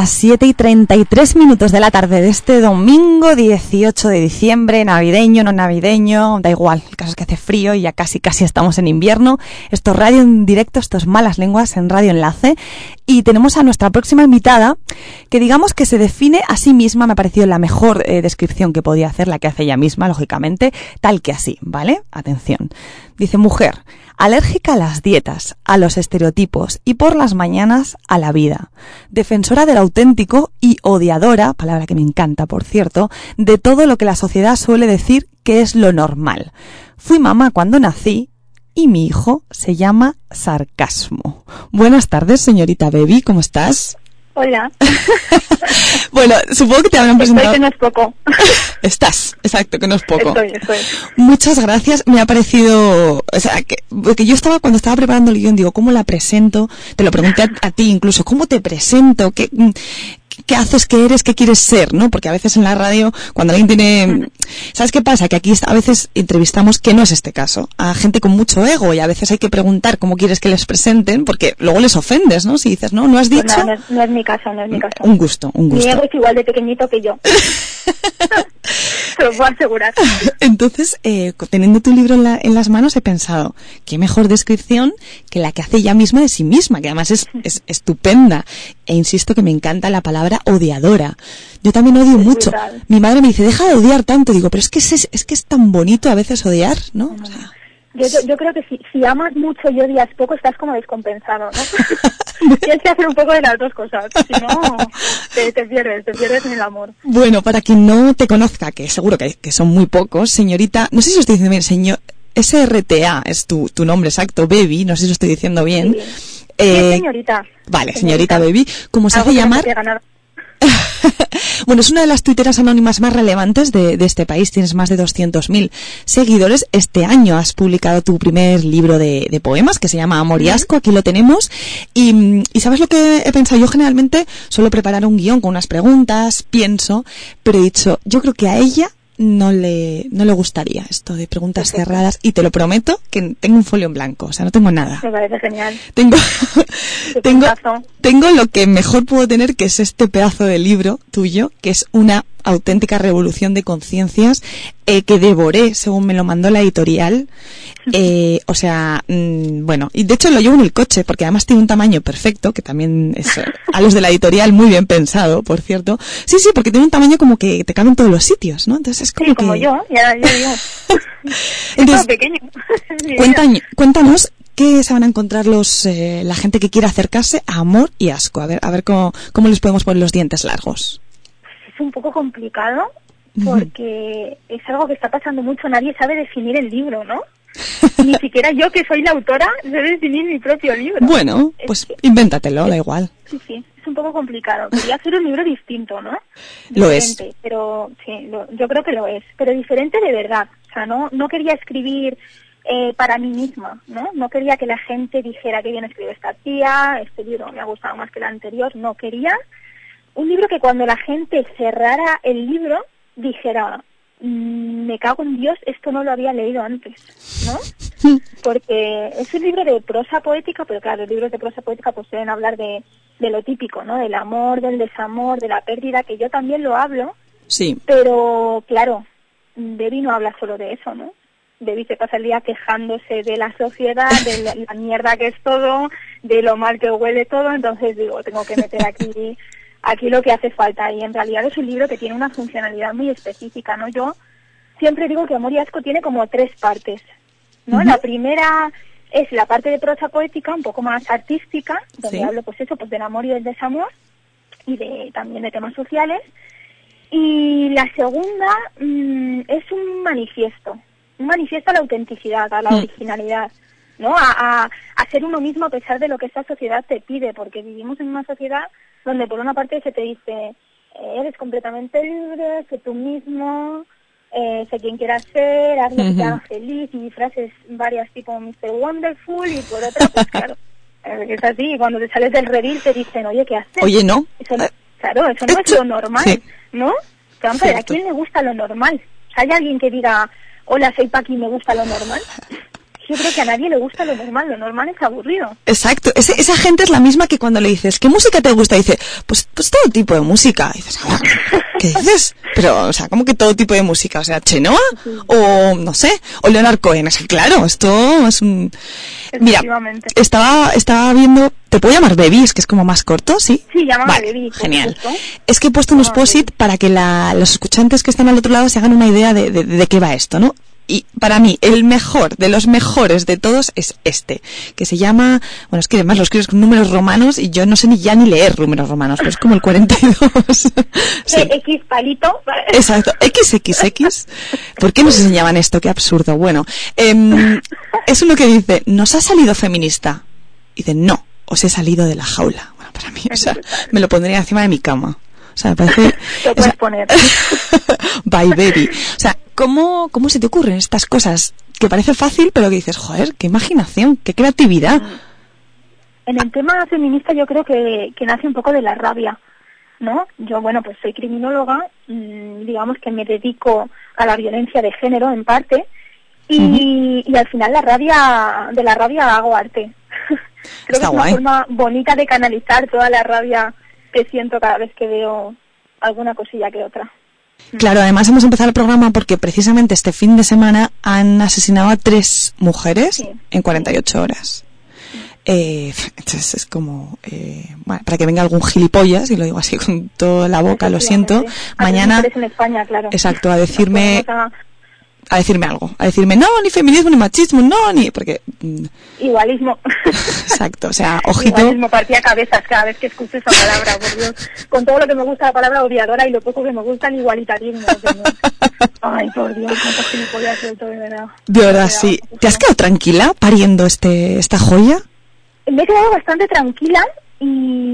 [SPEAKER 1] las 7 y 33 minutos de la tarde de este domingo 18 de diciembre, navideño, no navideño, da igual, el caso es que hace frío y ya casi casi estamos en invierno. Esto es radio en directo, esto es malas lenguas en Radio Enlace y tenemos a nuestra próxima invitada que digamos que se define a sí misma, me ha parecido la mejor eh, descripción que podía hacer, la que hace ella misma, lógicamente, tal que así, ¿vale? Atención. Dice mujer, alérgica a las dietas, a los estereotipos y por las mañanas a la vida. Defensora del auténtico y odiadora, palabra que me encanta por cierto, de todo lo que la sociedad suele decir que es lo normal. Fui mamá cuando nací y mi hijo se llama Sarcasmo. Buenas tardes, señorita Baby, ¿cómo estás?
[SPEAKER 4] Hola,
[SPEAKER 1] Bueno, supongo que te habrán
[SPEAKER 4] estoy
[SPEAKER 1] presentado.
[SPEAKER 4] que no es poco.
[SPEAKER 1] Estás, exacto, que no es poco.
[SPEAKER 4] Estoy, estoy.
[SPEAKER 1] Muchas gracias, me ha parecido, o sea, que, porque yo estaba, cuando estaba preparando el guion, digo, ¿cómo la presento? Te lo pregunté a, a ti incluso, ¿cómo te presento? ¿Qué, qué haces? ¿Qué eres? ¿Qué quieres ser? ¿No? Porque a veces en la radio, cuando alguien tiene, ¿sabes qué pasa? Que aquí a veces entrevistamos, que no es este caso, a gente con mucho ego y a veces hay que preguntar cómo quieres que les presenten, porque luego les ofendes, ¿no? Si dices, no, no has
[SPEAKER 4] Pues
[SPEAKER 1] dicho.
[SPEAKER 4] nada, no, es, no es mi caso, no es mi caso.
[SPEAKER 1] Un gusto, un
[SPEAKER 4] Mi
[SPEAKER 1] gusto.
[SPEAKER 4] ego es igual de pequeñito que yo. Se lo puedo asegurar.
[SPEAKER 1] Entonces, eh, teniendo tu libro en, la- en las manos, he pensado, qué mejor descripción que la que hace ella misma de sí misma, que además es, es estupenda. E insisto que me encanta la palabra odiadora. Yo también odio mucho.
[SPEAKER 4] brutal.
[SPEAKER 1] Mi madre me dice, deja de odiar tanto. Digo, pero es que es, es que es tan bonito a veces odiar, ¿no? O sea,
[SPEAKER 4] Yo, yo, yo creo que si, si amas mucho y odias poco, estás como descompensado, ¿no? Tienes que hacer un poco de las dos cosas. Si no, te, te pierdes, te pierdes en el amor.
[SPEAKER 1] Bueno, para quien no te conozca, que seguro que, que son muy pocos, señorita, no sé si os estoy diciendo bien, señor, SRTA es tu, tu nombre exacto, Baby, no sé si lo estoy diciendo bien.
[SPEAKER 5] Sí.
[SPEAKER 1] Eh,
[SPEAKER 5] Sí, señorita.
[SPEAKER 1] Vale, señorita Baby, como se hace llamar. bueno, es una de las tuiteras anónimas más relevantes de, de este país. Tienes más de 200.000 seguidores. Este año has publicado tu primer libro de, de poemas que se llama Amor y Asco. Aquí lo tenemos. Y, y ¿sabes lo que he pensado? Yo generalmente suelo preparar un guion con unas preguntas, pienso, pero he dicho, yo creo que a ella no le, no le gustaría esto de preguntas
[SPEAKER 5] Perfecto.
[SPEAKER 1] cerradas y te lo prometo que tengo un folio en blanco, o sea, no tengo nada.
[SPEAKER 5] Me parece genial.
[SPEAKER 1] Tengo, tengo, tengo lo que mejor puedo tener, que es este pedazo de libro tuyo, que es una auténtica revolución de conciencias eh, que devoré según me lo mandó la editorial. Eh, o sea, mm, bueno, y de hecho lo llevo en el coche porque además tiene un tamaño perfecto, que también es eh, a los de la editorial muy bien pensado, por cierto. Sí, sí, porque tiene un tamaño como que te cabe en todos los sitios, ¿no? Entonces es como
[SPEAKER 5] Sí, como
[SPEAKER 1] que-
[SPEAKER 5] yo, ya, ya digo.
[SPEAKER 1] Entonces,
[SPEAKER 5] pequeño. Vida.
[SPEAKER 1] cuéntanos qué se van a encontrar los eh, la gente que quiera acercarse a amor y asco. A ver, a ver cómo, cómo les podemos poner los dientes largos.
[SPEAKER 5] Es un poco complicado porque es algo que está pasando mucho. Nadie sabe definir el libro, ¿no? Ni siquiera yo, que soy la autora, sé definir mi propio libro.
[SPEAKER 1] Bueno,
[SPEAKER 5] Es
[SPEAKER 1] pues
[SPEAKER 5] que-
[SPEAKER 1] invéntatelo, da igual.
[SPEAKER 5] Sí, sí, es un poco complicado. Quería hacer un libro distinto, ¿no?
[SPEAKER 1] Lo es.
[SPEAKER 5] Pero sí, lo- yo creo que lo es. Pero diferente de verdad. O sea, no, no quería escribir eh, para mí misma, ¿no? No quería que la gente dijera que bien escribe esta tía, este libro me ha gustado más que el anterior. No, quería un libro que cuando la gente cerrara el libro dijera, "Mm, me cago en Dios, esto no lo había leído antes, ¿no? porque es un libro de prosa poética, pero claro, los libros de prosa poética pues suelen hablar de, de lo típico, ¿no? Del amor, del desamor, de la pérdida, que yo también lo hablo,
[SPEAKER 1] Sí,
[SPEAKER 5] pero claro, Debbie no habla solo de eso, ¿no? Debbie se pasa el día quejándose de la sociedad, de la, la mierda que es todo, de lo mal que huele todo, entonces digo, tengo que meter aquí aquí lo que hace falta y en realidad es un libro que tiene una funcionalidad muy específica, ¿no? Yo siempre digo que Amor y Asco tiene como tres partes, ¿no? La primera es la parte de prosa poética, un poco más artística, donde
[SPEAKER 1] Sí.
[SPEAKER 5] hablo pues eso, pues del amor y del desamor y de también de temas sociales. Y la segunda mm, es un manifiesto, un manifiesto a la autenticidad, a la
[SPEAKER 1] Mm.
[SPEAKER 5] originalidad, ¿no? A, a, a ser uno mismo a pesar de lo que esta sociedad te pide, porque vivimos en una sociedad donde por una parte se te dice, eh, eres completamente libre, sé tú mismo, eh, sé quién quieras ser, haz lo que te haga feliz, y frases varias tipo Mr. Wonderful, y por otra, pues claro, eh, es así, y cuando te sales del redil te dicen, oye, ¿qué haces?
[SPEAKER 1] Oye, no.
[SPEAKER 5] Eso no- claro, eso no es lo normal,
[SPEAKER 1] sí.
[SPEAKER 5] ¿no? Hombre, ¿a quién le gusta lo normal? ¿Hay alguien que diga, hola, soy Paqui, me gusta lo normal? Yo creo que a nadie le gusta lo normal, lo normal es aburrido.
[SPEAKER 1] Exacto. Ese- esa gente es la misma que cuando le dices, ¿qué música te gusta? Dice, pues, pues todo tipo de música. Y dices, "Ah, ¿qué dices? Pero, o sea, ¿cómo que todo tipo de música? O sea, Chenoa o, no sé, o Leonard Cohen. Es que claro, esto es un... Mira, estaba, estaba viendo, ¿te puedo llamar Baby? Es que es como más corto, ¿sí?
[SPEAKER 5] Sí, llámame
[SPEAKER 1] Vale,
[SPEAKER 5] Baby,
[SPEAKER 1] Genial. Es que he puesto unos posit para que la- los escuchantes que están al otro lado se hagan una idea de, de- de qué va esto, ¿no? Y para mí, el mejor de los mejores de todos es este, que se llama, bueno, es que además lo escribes con números romanos y yo no sé ni ya ni leer números romanos, pero es como el 42. sí.
[SPEAKER 5] Eh, X palito.
[SPEAKER 1] Exacto, XXX. ¿Por qué nos enseñaban esto? Qué absurdo. Bueno, em, es uno que dice, ¿nos ha salido feminista? Y dice, no, os he salido de la jaula. Bueno, para mí, o sea, me lo pondría encima de mi cama. O sea, me parece... O
[SPEAKER 5] puedes
[SPEAKER 1] sea,
[SPEAKER 5] poner.
[SPEAKER 1] Bye, baby. O sea, ¿cómo, ¿cómo se te ocurren estas cosas? Que parece fácil, pero que dices, joder, qué imaginación, qué creatividad.
[SPEAKER 5] En el tema feminista yo creo que, que nace un poco de la rabia, ¿no? Yo, bueno, pues soy criminóloga, mm, digamos que me dedico a la violencia de género en parte, y, y al final la rabia, de la rabia hago arte. creo
[SPEAKER 1] Está
[SPEAKER 5] que es una forma bonita de canalizar toda la rabia que siento cada vez que veo alguna cosilla que otra.
[SPEAKER 1] Claro, además hemos empezado el programa porque precisamente este fin de semana han asesinado a tres mujeres
[SPEAKER 5] Sí.
[SPEAKER 1] en 48 horas. Eh, entonces es como, eh, bueno, para que venga algún gilipollas, y lo digo así con toda la boca, lo siento, mañana,
[SPEAKER 5] mujeres en España, claro.
[SPEAKER 1] exacto, a decirme, a decirme algo, a decirme, no, ni feminismo, ni machismo, no, ni... Porque, mm,
[SPEAKER 5] Igualismo.
[SPEAKER 1] exacto, o sea, ojito...
[SPEAKER 5] Igualismo partía cabezas cada vez que escucho esa palabra, por Dios. Con todo lo que me gusta la palabra odiadora y lo poco que me gusta el igualitarismo. señor. Ay, por Dios, cuántas gilipollas todo, de verdad.
[SPEAKER 1] De verdad, sí. ¿Te has quedado tranquila pariendo este, esta joya?
[SPEAKER 5] Me he quedado bastante tranquila y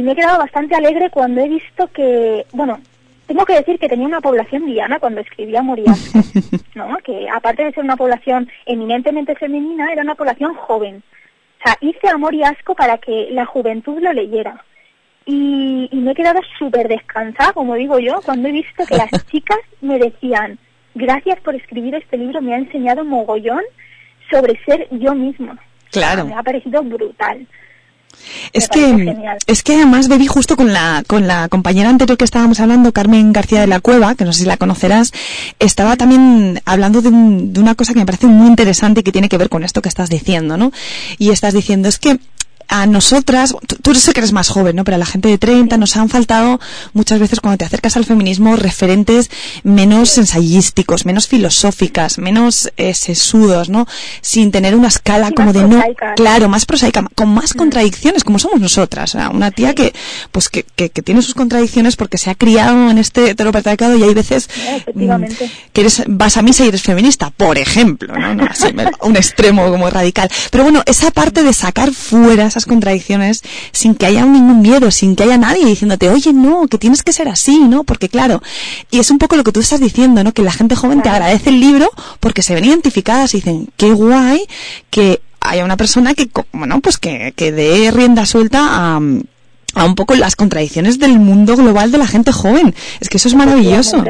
[SPEAKER 5] me he quedado bastante alegre cuando he visto que, bueno, tengo que decir que tenía una población diana cuando escribía Moriasco, ¿no? Que aparte de ser una población eminentemente femenina, era una población joven. O sea, hice amor y asco para que la juventud lo leyera. Y, y me he quedado súper descansada, como digo yo, cuando he visto que las chicas me decían, gracias por escribir este libro, me ha enseñado mogollón sobre ser yo misma.
[SPEAKER 1] Claro.
[SPEAKER 5] Me ha parecido brutal.
[SPEAKER 1] Es que,
[SPEAKER 5] genial.
[SPEAKER 1] es que además bebí justo con la, con la compañera anterior que estábamos hablando, Carmen García de la Cueva, que no sé si la conocerás, estaba también hablando de, un- de una cosa que me parece muy interesante y que tiene que ver con esto que estás diciendo, ¿no? Y estás diciendo, es que a nosotras, tú, tú sé que eres más joven, ¿no? Pero a la gente de 30 nos han faltado muchas veces cuando te acercas al feminismo referentes menos ensayísticos, menos filosóficas, menos eh, sesudos, ¿no? Sin tener una escala
[SPEAKER 5] Sí,
[SPEAKER 1] como de no, claro, más prosaica, con más contradicciones, como somos nosotras. O sea, una tía que, pues que, que, que tiene sus contradicciones porque se ha criado en este heteropatriarcado y hay veces mm, que eres, vas a misa y eres feminista, por ejemplo, ¿no? No, así un extremo como radical. Pero bueno, esa parte de sacar fuera esas contradicciones sin que haya ningún miedo, sin que haya nadie diciéndote, oye, no, que tienes que ser así, ¿no? Porque claro, y es un poco lo que tú estás diciendo, ¿no? Que la gente joven te agradece el libro porque se ven identificadas y dicen, qué guay que haya una persona que, bueno, pues que, que dé rienda suelta a, a un poco las contradicciones del mundo global de la gente joven. Es que eso es maravilloso.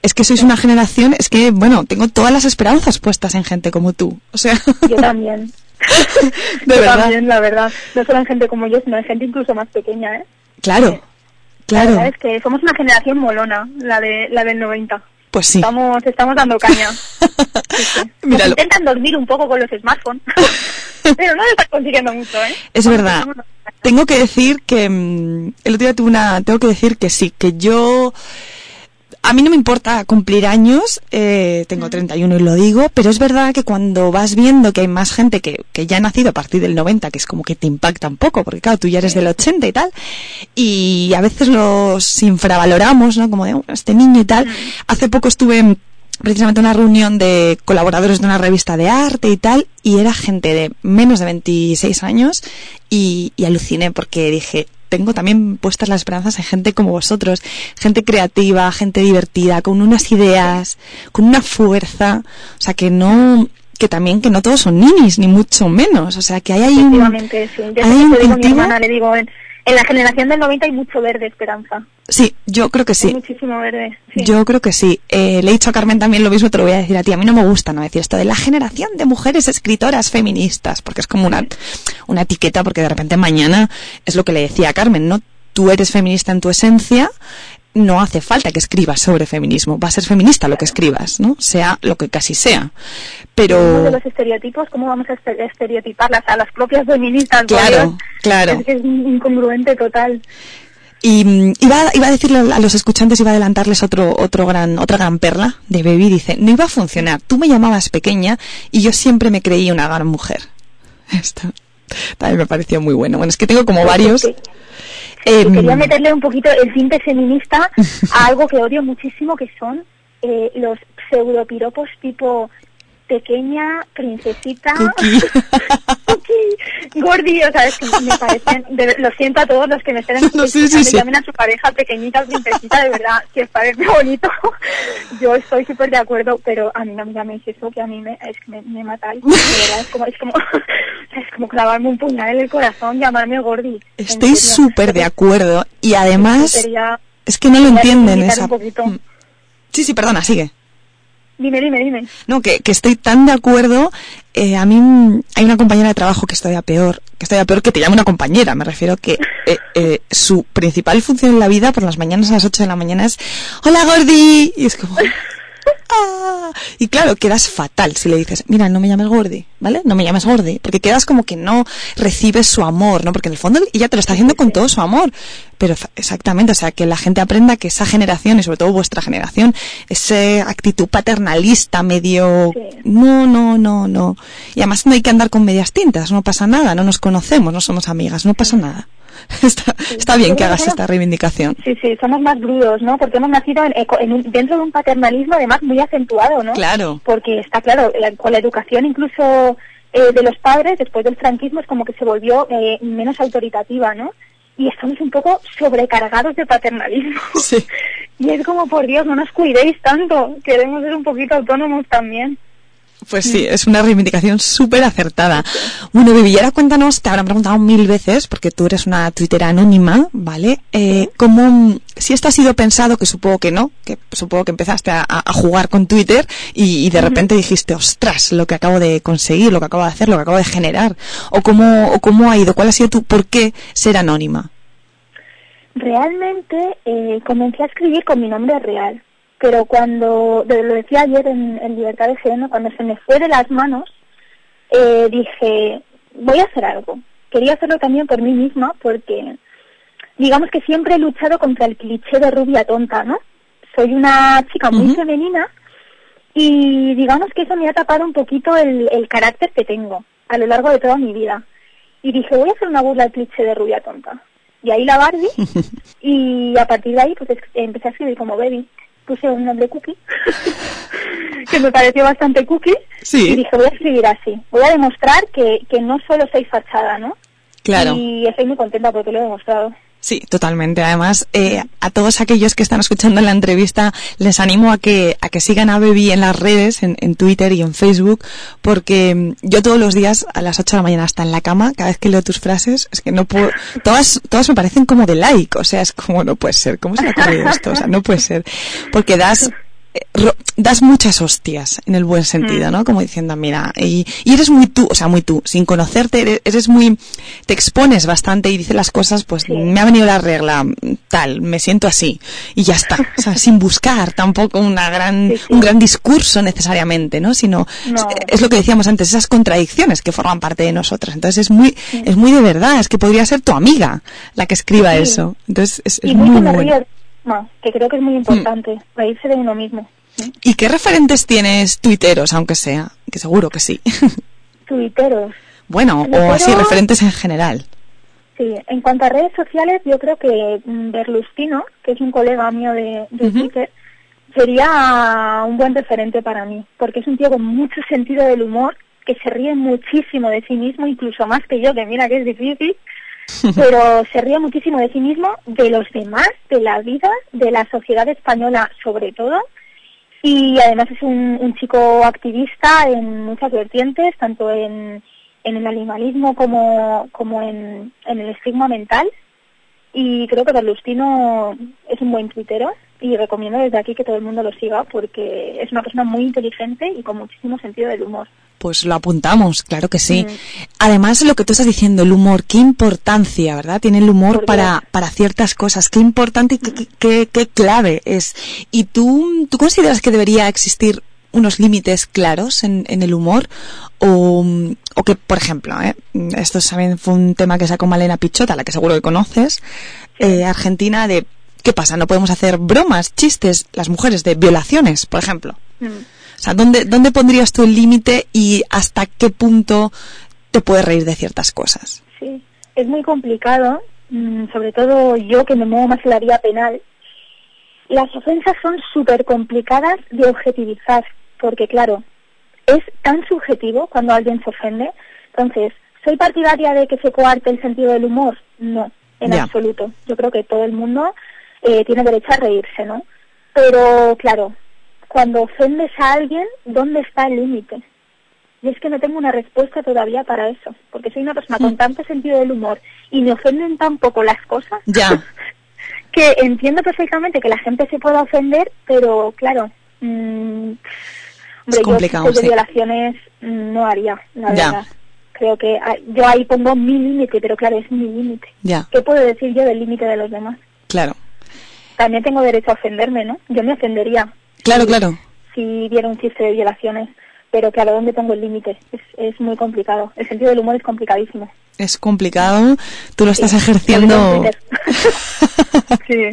[SPEAKER 1] Es que sois una generación, es que, bueno, tengo todas las esperanzas puestas en gente como tú. O sea,
[SPEAKER 5] Yo también.
[SPEAKER 1] De
[SPEAKER 5] Yo
[SPEAKER 1] verdad.
[SPEAKER 5] también, la verdad. No solo en gente como yo, sino en gente incluso más pequeña, ¿eh?
[SPEAKER 1] claro,
[SPEAKER 5] La
[SPEAKER 1] claro.
[SPEAKER 5] verdad es que somos una generación molona, la de la del 90.
[SPEAKER 1] Pues sí.
[SPEAKER 5] Estamos, estamos dando caña. Sí, sí. Nos
[SPEAKER 1] Míralo.
[SPEAKER 5] intentan dormir un poco con los smartphones. Pero no lo están consiguiendo mucho, ¿eh?
[SPEAKER 1] Es verdad. Tengo que decir que mm, el otro día tuve una, tengo que decir que sí, que yo a mí no me importa cumplir años, eh, tengo 31 y lo digo, pero es verdad que cuando vas viendo que hay más gente que, que ya ha nacido a partir del 90, que es como que te impacta un poco, porque claro, tú ya eres del 80 y tal, y a veces los infravaloramos, ¿no? Como de "Oh, este niño y tal. Hace poco estuve en precisamente una reunión de colaboradores de una revista de arte y tal, y era gente de menos de 26 años, y, y aluciné porque dije, tengo también puestas las esperanzas en gente como vosotros, gente creativa, gente divertida, con unas ideas, con una fuerza, o sea que no, que también que no todos son ninis, ni mucho menos, o sea que hay ahí un, hay un
[SPEAKER 5] digo mi hermana, le digo, en, en la generación del 90 hay mucho verde, Esperanza.
[SPEAKER 1] Sí, yo creo que
[SPEAKER 5] Hay
[SPEAKER 1] sí.
[SPEAKER 5] muchísimo verde. sí.
[SPEAKER 1] Yo creo que sí. Eh, le he dicho a Carmen también lo mismo, te lo voy a decir a ti. A mí no me gusta no decir esto de la generación de mujeres escritoras feministas, porque es como una, una etiqueta, porque de repente mañana es lo que le decía a Carmen, ¿no? Tú eres feminista en tu esencia, no hace falta que escribas sobre feminismo. Va a ser feminista lo que escribas, ¿no? Sea lo que casi sea.
[SPEAKER 5] Uno de
[SPEAKER 1] Pero,
[SPEAKER 5] los estereotipos, ¿cómo vamos a este- estereotiparlas a las propias feministas?
[SPEAKER 1] Claro,
[SPEAKER 5] Dios?
[SPEAKER 1] claro.
[SPEAKER 5] Es que es incongruente total.
[SPEAKER 1] y mm, iba, iba a decirle a los escuchantes, iba a adelantarles otro, otro gran, otra gran perla de Baby. Dice, no iba a funcionar. Tú me llamabas pequeña y yo siempre me creí una gran mujer. Esto también me pareció muy bueno. Bueno, es que tengo como varios. Em,
[SPEAKER 5] quería meterle un poquito el tinte feminista a algo que odio muchísimo, que son eh, los pseudopiropos tipo pequeña, princesita, gordi, o sea, es que me parecen, de- lo siento a todos los que me estén
[SPEAKER 1] No, sí, sí, sí.
[SPEAKER 5] llamen a su pareja pequeñita, princesita, de verdad, que os parece bonito, yo estoy súper de acuerdo, pero a mí no me llaméis eso, que a mí me, es que me, me matáis, de verdad, es como, es como, es como clavarme un puñal en el corazón, llamarme gordi.
[SPEAKER 1] Estoy súper de acuerdo. Y además, es que no lo entienden esa. Mm. Sí, sí, perdona, sigue.
[SPEAKER 5] Dime, dime, dime.
[SPEAKER 1] No, que, que estoy tan de acuerdo. Eh, a mí hay una compañera de trabajo que estoy a peor, que estoy a peor que te llame una compañera. Me refiero que eh, eh, su principal función en la vida por las mañanas a las 8 de la mañana es Hola Gordi. Y es como, Ah, y claro, quedas fatal si le dices, mira, no me llames gordi, ¿vale? No me llames gordi, porque quedas como que no recibes su amor, ¿no? Porque en el fondo ella te lo está haciendo con todo su amor. Pero exactamente, o sea, que la gente aprenda que esa generación, y sobre todo vuestra generación, esa actitud paternalista, medio...
[SPEAKER 5] Sí.
[SPEAKER 1] No, no, no, no. Y además no hay que andar con medias tintas, no pasa nada, no nos conocemos, no somos amigas, no pasa nada. Está, está bien que hagas esta reivindicación.
[SPEAKER 5] Sí, sí, somos más brudos, ¿no? Porque hemos nacido en- en un- dentro de un paternalismo además muy acentuado, ¿no?
[SPEAKER 1] Claro.
[SPEAKER 5] Porque está claro, la- con la educación incluso eh, de los padres, después del franquismo, es como que se volvió eh, menos autoritativa, ¿no? Y estamos un poco sobrecargados de paternalismo.
[SPEAKER 1] Sí.
[SPEAKER 5] Y es como, por Dios, no nos cuidéis tanto, queremos ser un poquito autónomos también.
[SPEAKER 1] Pues sí, es una reivindicación súper acertada. Bueno, Vivi, ahora cuéntanos, te habrán preguntado mil veces, porque tú eres una tuitera anónima, ¿vale? Eh, ¿cómo, si esto ha sido pensado, que supongo que no, que supongo que empezaste a, a jugar con Twitter y, y de repente dijiste, ostras, lo que acabo de conseguir, lo que acabo de hacer, lo que acabo de generar, o cómo, o cómo ha ido, cuál ha sido tu, por qué ser anónima?
[SPEAKER 5] Realmente eh, comencé a escribir con mi nombre real, pero cuando, lo decía ayer en, en Libertad de cuando se me fue de las manos, eh, dije, voy a hacer algo. Quería hacerlo también por mí misma, porque digamos que siempre he luchado contra el cliché de rubia tonta, ¿no? Soy una chica muy femenina y digamos que eso me ha tapado un poquito el, el carácter que tengo a lo largo de toda mi vida. Y dije, voy a hacer una burla al cliché de rubia tonta. Y ahí la Barbie, y a partir de ahí pues es- empecé a escribir como Baby. Puse un nombre cookie, que me pareció bastante cookie,
[SPEAKER 1] Sí.
[SPEAKER 5] y dije, voy a escribir así. Voy a demostrar que, que no solo soy fachada, ¿no?
[SPEAKER 1] Claro.
[SPEAKER 5] Y estoy muy contenta porque lo he demostrado.
[SPEAKER 1] Sí, totalmente. Además, eh, a todos aquellos que están escuchando la entrevista, les animo a que, a que sigan a Baby en las redes, en, en Twitter y en Facebook, porque mm, yo todos los días a las 8 de la mañana hasta en la cama, cada vez que leo tus frases, es que no puedo, todas, todas me parecen como de like, o sea, es como no puede ser, ¿cómo se ha ocurrido esto? O sea, no puede ser. Porque das, das muchas hostias en el buen sentido, ¿no? Como diciendo, mira, y, y eres muy tú, o sea, muy tú, sin conocerte, eres, eres muy, te expones bastante y dices las cosas, pues
[SPEAKER 5] Sí.
[SPEAKER 1] me ha venido la regla, mm, tal, me siento así, y ya está, o sea, sin buscar tampoco una gran,
[SPEAKER 5] Sí, sí.
[SPEAKER 1] un gran discurso necesariamente, ¿no? Sino,
[SPEAKER 5] No.
[SPEAKER 1] es lo que decíamos antes, esas contradicciones que forman parte de nosotras. Entonces es muy, es muy de verdad, es que podría ser tu amiga la que escriba eso. Entonces es,
[SPEAKER 5] muy
[SPEAKER 1] muy bueno.
[SPEAKER 5] Que creo que es muy importante, reírse de uno mismo. ¿sí?
[SPEAKER 1] ¿Y qué referentes tienes tuiteros, aunque sea? Que seguro que sí.
[SPEAKER 5] Tuiteros.
[SPEAKER 1] bueno, o así, referentes en general.
[SPEAKER 5] Sí, en cuanto a redes sociales, yo creo que mm, Berlustino, que es un colega mío de. Twitter, sería un buen referente para mí, porque es un tío con mucho sentido del humor, que se ríe muchísimo de sí mismo, incluso más que yo, que mira que es difícil, pero se ríe muchísimo de sí mismo, de los demás, de la vida, de la sociedad española sobre todo, y además es un, un chico activista en muchas vertientes, tanto en, en el animalismo como, como en, en el estigma mental. Y creo que Berlustino es un buen tuitero y recomiendo desde aquí que todo el mundo lo siga porque es una persona muy inteligente y con muchísimo sentido del humor.
[SPEAKER 1] Pues lo apuntamos, claro que sí.
[SPEAKER 5] Mm.
[SPEAKER 1] Además, lo que tú estás diciendo, el humor, qué importancia, ¿verdad? Tiene el humor para, para ciertas cosas, qué importante y qué, qué- qué- qué clave es. ¿Y tú, tú consideras que debería existir unos límites claros en, en el humor? O, o que, por ejemplo, ¿eh? esto también fue un tema que sacó Malena Pichota, la que seguro que conoces, eh, Argentina, de ¿qué pasa? No podemos hacer bromas, chistes, las mujeres, de violaciones, por ejemplo.
[SPEAKER 5] Mm.
[SPEAKER 1] O sea, ¿dónde, ¿dónde pondrías tú el límite y hasta qué punto te puedes reír de ciertas cosas?
[SPEAKER 5] Sí, es muy complicado, mm, sobre todo yo que me muevo más en la vía penal. Las ofensas son súper complicadas de objetivizar, porque claro, es tan subjetivo cuando alguien se ofende. Entonces, ¿soy partidaria de que se coarte el sentido del humor? No, en
[SPEAKER 1] Ya.
[SPEAKER 5] absoluto. Yo creo que todo el mundo eh, tiene derecho a reírse, ¿no? Pero claro, cuando ofendes a alguien, ¿dónde está el límite? Y es que no tengo una respuesta todavía para eso, porque soy una persona con tanto sentido del humor y me ofenden tan poco las cosas
[SPEAKER 1] Ya.
[SPEAKER 5] que entiendo perfectamente que la gente se pueda ofender, pero claro, mm, hombre,
[SPEAKER 1] complicado,
[SPEAKER 5] yo de violaciones mm, no haría, la
[SPEAKER 1] Ya.
[SPEAKER 5] verdad. Creo que ah, yo ahí pongo mi límite, pero claro, es mi límite. ¿Qué puedo decir yo del límite de los demás?
[SPEAKER 1] claro.
[SPEAKER 5] También tengo derecho a ofenderme, ¿no? Yo me ofendería.
[SPEAKER 1] Claro,
[SPEAKER 5] si-
[SPEAKER 1] claro.
[SPEAKER 5] si viera un chiste de violaciones, pero claro, ¿dónde pongo el límite? Es, es muy complicado. El sentido del humor es complicadísimo.
[SPEAKER 1] Es complicado, tú lo estás
[SPEAKER 5] Sí,
[SPEAKER 1] ejerciendo.
[SPEAKER 5] sí,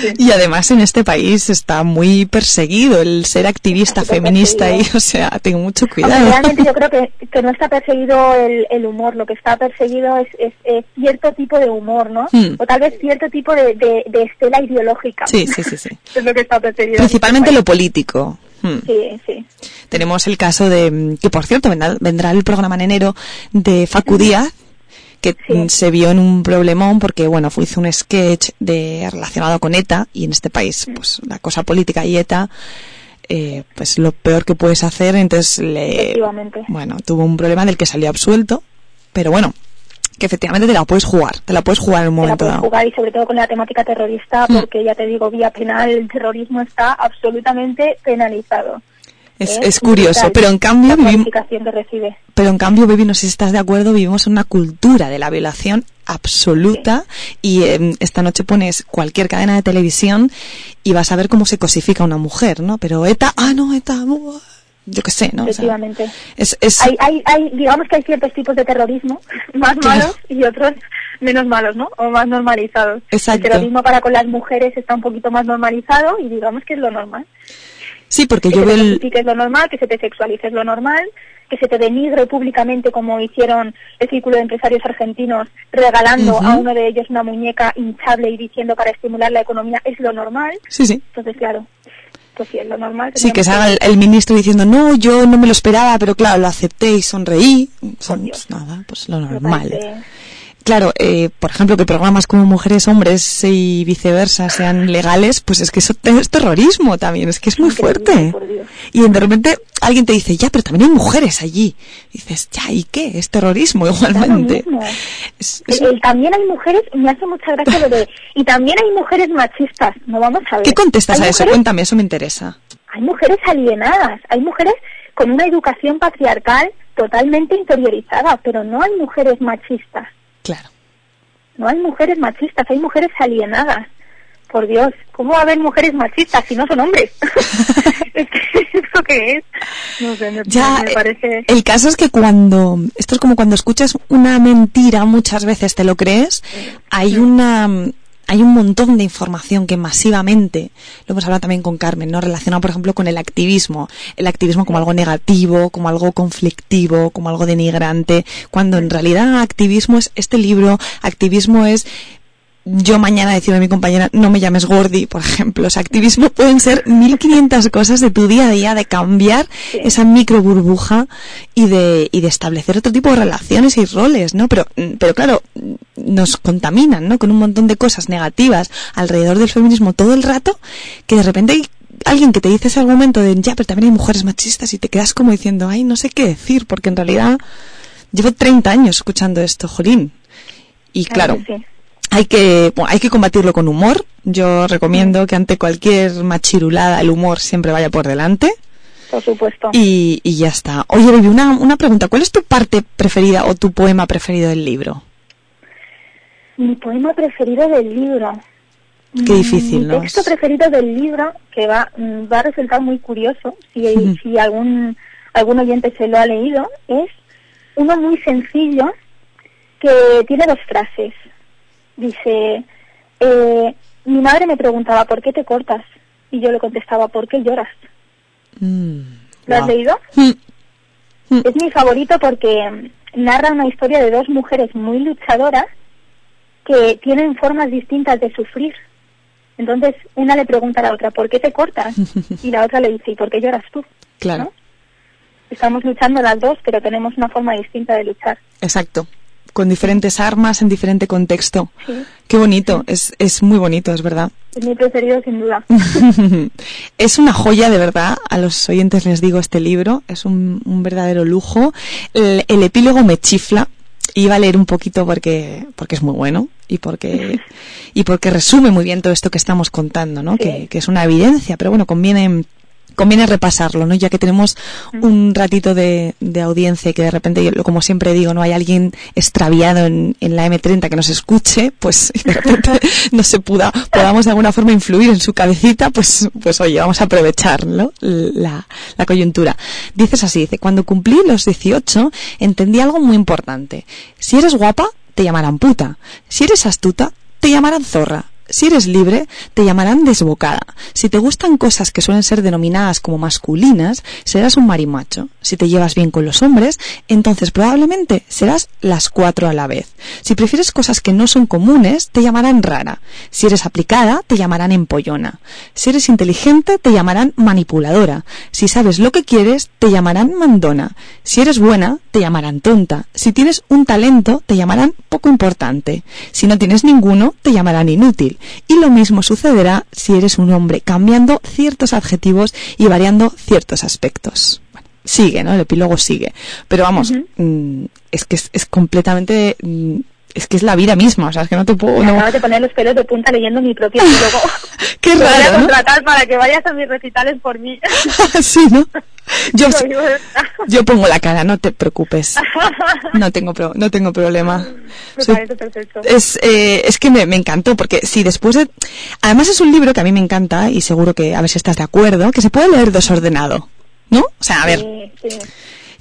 [SPEAKER 5] sí.
[SPEAKER 1] Y además en este país está muy perseguido el ser activista feminista y,
[SPEAKER 5] perseguido.
[SPEAKER 1] o sea, tengo mucho
[SPEAKER 5] Aunque
[SPEAKER 1] cuidado.
[SPEAKER 5] realmente yo creo que, que no está perseguido el, el humor, lo que está perseguido es, es- es cierto tipo de humor, ¿no?
[SPEAKER 1] Hmm.
[SPEAKER 5] O tal vez cierto tipo de, de, de estela ideológica.
[SPEAKER 1] Sí, sí, sí, sí.
[SPEAKER 5] es lo que está perseguido.
[SPEAKER 1] Principalmente lo político. Hmm.
[SPEAKER 5] Sí, sí.
[SPEAKER 1] Tenemos el caso de, mm, que por cierto vendrá, vendrá el programa en enero de Facu Díaz, que
[SPEAKER 5] Sí.
[SPEAKER 1] mm, se vio en un problemón porque, bueno, fue, hizo un sketch de, relacionado con ETA y en este país, pues la cosa política y ETA, eh, pues lo peor que puedes hacer, entonces le, bueno, tuvo un problema del que salió absuelto, pero bueno, que efectivamente te la puedes jugar, te la puedes jugar en un
[SPEAKER 5] Te la puedes
[SPEAKER 1] dado.
[SPEAKER 5] jugar y sobre todo con la temática terrorista,
[SPEAKER 1] Hmm.
[SPEAKER 5] porque ya te digo, vía penal, el terrorismo está absolutamente penalizado.
[SPEAKER 1] Es,
[SPEAKER 5] ¿eh?
[SPEAKER 1] es curioso, pero en cambio vivimos. Pero en cambio, Baby, no sé si estás de acuerdo, vivimos en una cultura de la violación absoluta y eh, esta noche pones cualquier cadena de televisión y vas a ver cómo se cosifica una mujer, ¿no? Pero ETA, ah, no, ETA, buah, yo qué sé, ¿no? O sea,
[SPEAKER 5] Efectivamente.
[SPEAKER 1] es, es,
[SPEAKER 5] hay, hay, hay, digamos que hay ciertos tipos de terrorismo más malos y otros menos malos, ¿no? O más normalizados.
[SPEAKER 1] Exacto.
[SPEAKER 5] El terrorismo para con las mujeres está un poquito más normalizado y digamos que es lo normal.
[SPEAKER 1] sí, porque
[SPEAKER 5] Que
[SPEAKER 1] yo veo el...
[SPEAKER 5] es lo normal, que se te sexualice es lo normal, que se te denigre públicamente como hicieron el círculo de empresarios argentinos regalando
[SPEAKER 1] Ujú.
[SPEAKER 5] a uno de ellos una muñeca hinchable y diciendo para estimular la economía es lo normal.
[SPEAKER 1] Sí, sí.
[SPEAKER 5] Entonces, claro, pues sí, es lo normal.
[SPEAKER 1] Sí, que salga el, el ministro diciendo, no, yo no me lo esperaba, pero claro, lo acepté y sonreí. Son, pues nada, pues lo normal. Claro, eh, por ejemplo, que programas como Mujeres, Hombres y viceversa sean legales, pues es que eso es terrorismo también, es que es muy fuerte. Y de repente alguien te dice, ya, pero también hay mujeres allí. Y dices, ya, ¿y qué? Es terrorismo igualmente. Es-
[SPEAKER 5] también hay mujeres, me hace mucha gracia lo de, y también hay mujeres machistas, no vamos a ver.
[SPEAKER 1] ¿Qué contestas a eso? Cuéntame, eso me interesa.
[SPEAKER 5] Hay mujeres alienadas, hay mujeres con una educación patriarcal totalmente interiorizada, pero no hay mujeres machistas,
[SPEAKER 1] Claro.
[SPEAKER 5] no hay mujeres machistas, hay mujeres alienadas. Por Dios, ¿cómo va a haber mujeres machistas si no son hombres? es que ¿Esto qué es? No sé, me,
[SPEAKER 1] Ya,
[SPEAKER 5] me
[SPEAKER 1] eh,
[SPEAKER 5] parece...
[SPEAKER 1] el caso es que cuando, esto es como cuando escuchas una mentira muchas veces te lo crees, hay una, hay un montón de información que masivamente, lo hemos hablado también con Carmen, ¿no? Relacionado, por ejemplo, con el activismo. El activismo como algo negativo, como algo conflictivo, como algo denigrante, cuando en realidad activismo es este libro, activismo es yo mañana decirle a mi compañera, no me llames Gordi, por ejemplo. O sea, activismo pueden ser 1500 cosas de tu día a día, de cambiar esa micro burbuja y de, y de establecer otro tipo de relaciones y roles, ¿no? Pero, mm, pero claro, mm, nos contaminan, ¿no? Con un montón de cosas negativas alrededor del feminismo todo el rato, que de repente hay alguien que te dice ese argumento de, ya, pero también hay mujeres machistas y te quedas como diciendo, ay, no sé qué decir, porque en realidad llevo 30 años escuchando esto, Jolín. Y claro,
[SPEAKER 5] sí.
[SPEAKER 1] Hay que, bueno, hay que combatirlo con humor. Yo recomiendo que ante cualquier machirulada el humor siempre vaya por delante.
[SPEAKER 5] Por supuesto.
[SPEAKER 1] Y, y ya está. Oye, Baby, una, una pregunta. ¿Cuál es tu parte preferida o tu poema preferido del libro?
[SPEAKER 5] Mi poema preferido del libro.
[SPEAKER 1] Qué
[SPEAKER 5] Mm,
[SPEAKER 1] difícil,
[SPEAKER 5] Mi
[SPEAKER 1] ¿no?
[SPEAKER 5] texto
[SPEAKER 1] Es-
[SPEAKER 5] preferido del libro, que va, mm, va a resultar muy curioso, si, si algún, algún oyente se lo ha leído, es uno muy sencillo que tiene dos frases. Dice, eh, mi madre me preguntaba, ¿por qué te cortas? Y yo le contestaba, ¿por qué lloras?
[SPEAKER 1] Mm,
[SPEAKER 5] ¿Lo has
[SPEAKER 1] wow.
[SPEAKER 5] leído?
[SPEAKER 1] Mm,
[SPEAKER 5] Es mi favorito porque mm, narra una historia de dos mujeres muy luchadoras que tienen formas distintas de sufrir. Entonces, una le pregunta a la otra, ¿por qué te cortas? Y la otra le dice, ¿y por qué lloras tú?
[SPEAKER 1] Claro,
[SPEAKER 5] ¿No? Estamos luchando las dos, pero tenemos una forma distinta de luchar.
[SPEAKER 1] exacto. Con diferentes armas en diferente contexto.
[SPEAKER 5] Sí.
[SPEAKER 1] Qué bonito. Es, es muy bonito, es verdad.
[SPEAKER 5] Es mi preferido, sin duda.
[SPEAKER 1] es una joya, de verdad. A los oyentes les digo este libro. Es un, un verdadero lujo. El, el epílogo me chifla. Iba a leer un poquito porque, porque es muy bueno y porque, y porque resume muy bien todo esto que estamos contando, ¿no?
[SPEAKER 5] Sí.
[SPEAKER 1] Que, que es una evidencia, pero bueno, conviene conviene repasarlo, ¿no? Ya que tenemos un ratito de, de audiencia y que de repente, yo, como siempre digo, no hay alguien extraviado en, en la M30 que nos escuche, pues de repente no se puda, podamos de alguna forma influir en su cabecita, pues, pues oye, vamos a aprovecharlo, la, la coyuntura. Dices así, dice, cuando cumplí los 18, entendí algo muy importante. Si eres guapa, te llamarán puta. Si eres astuta, te llamarán zorra. Si eres libre, te llamarán desbocada. Si te gustan cosas que suelen ser denominadas como masculinas, serás un marimacho. Si te llevas bien con los hombres, entonces probablemente serás las cuatro a la vez. Si prefieres cosas que no son comunes, te llamarán rara. Si eres aplicada, te llamarán empollona. Si eres inteligente, te llamarán manipuladora. Si sabes lo que quieres, te llamarán mandona. Si eres buena, te llamarán tonta. Si tienes un talento, te llamarán poco importante. Si no tienes ninguno, te llamarán inútil. Y lo mismo sucederá si eres un hombre, cambiando ciertos adjetivos y variando ciertos aspectos. Bueno, sigue, ¿no? El epílogo sigue. Pero vamos, mm, es que es, es completamente... es que es la vida misma, o sea, es que no te puedo...
[SPEAKER 5] Me
[SPEAKER 1] no-
[SPEAKER 5] acabas de poner los pelos de punta leyendo mi propio epílogo.
[SPEAKER 1] Qué
[SPEAKER 5] Te voy a
[SPEAKER 1] raro, ¿no?
[SPEAKER 5] contratar para que vayas a mis recitales por mí.
[SPEAKER 1] sí, ¿no? Yo, yo pongo la cara, no te preocupes. No tengo, pro- no tengo problema.
[SPEAKER 5] Me
[SPEAKER 1] Soy-
[SPEAKER 5] parece perfecto.
[SPEAKER 1] es, eh, es que me, me encantó, porque si después de... Además es un libro que a mí me encanta, y seguro que, a ver si estás de acuerdo, que se puede leer desordenado, ¿no? O sea, a ver,
[SPEAKER 5] Sí, sí.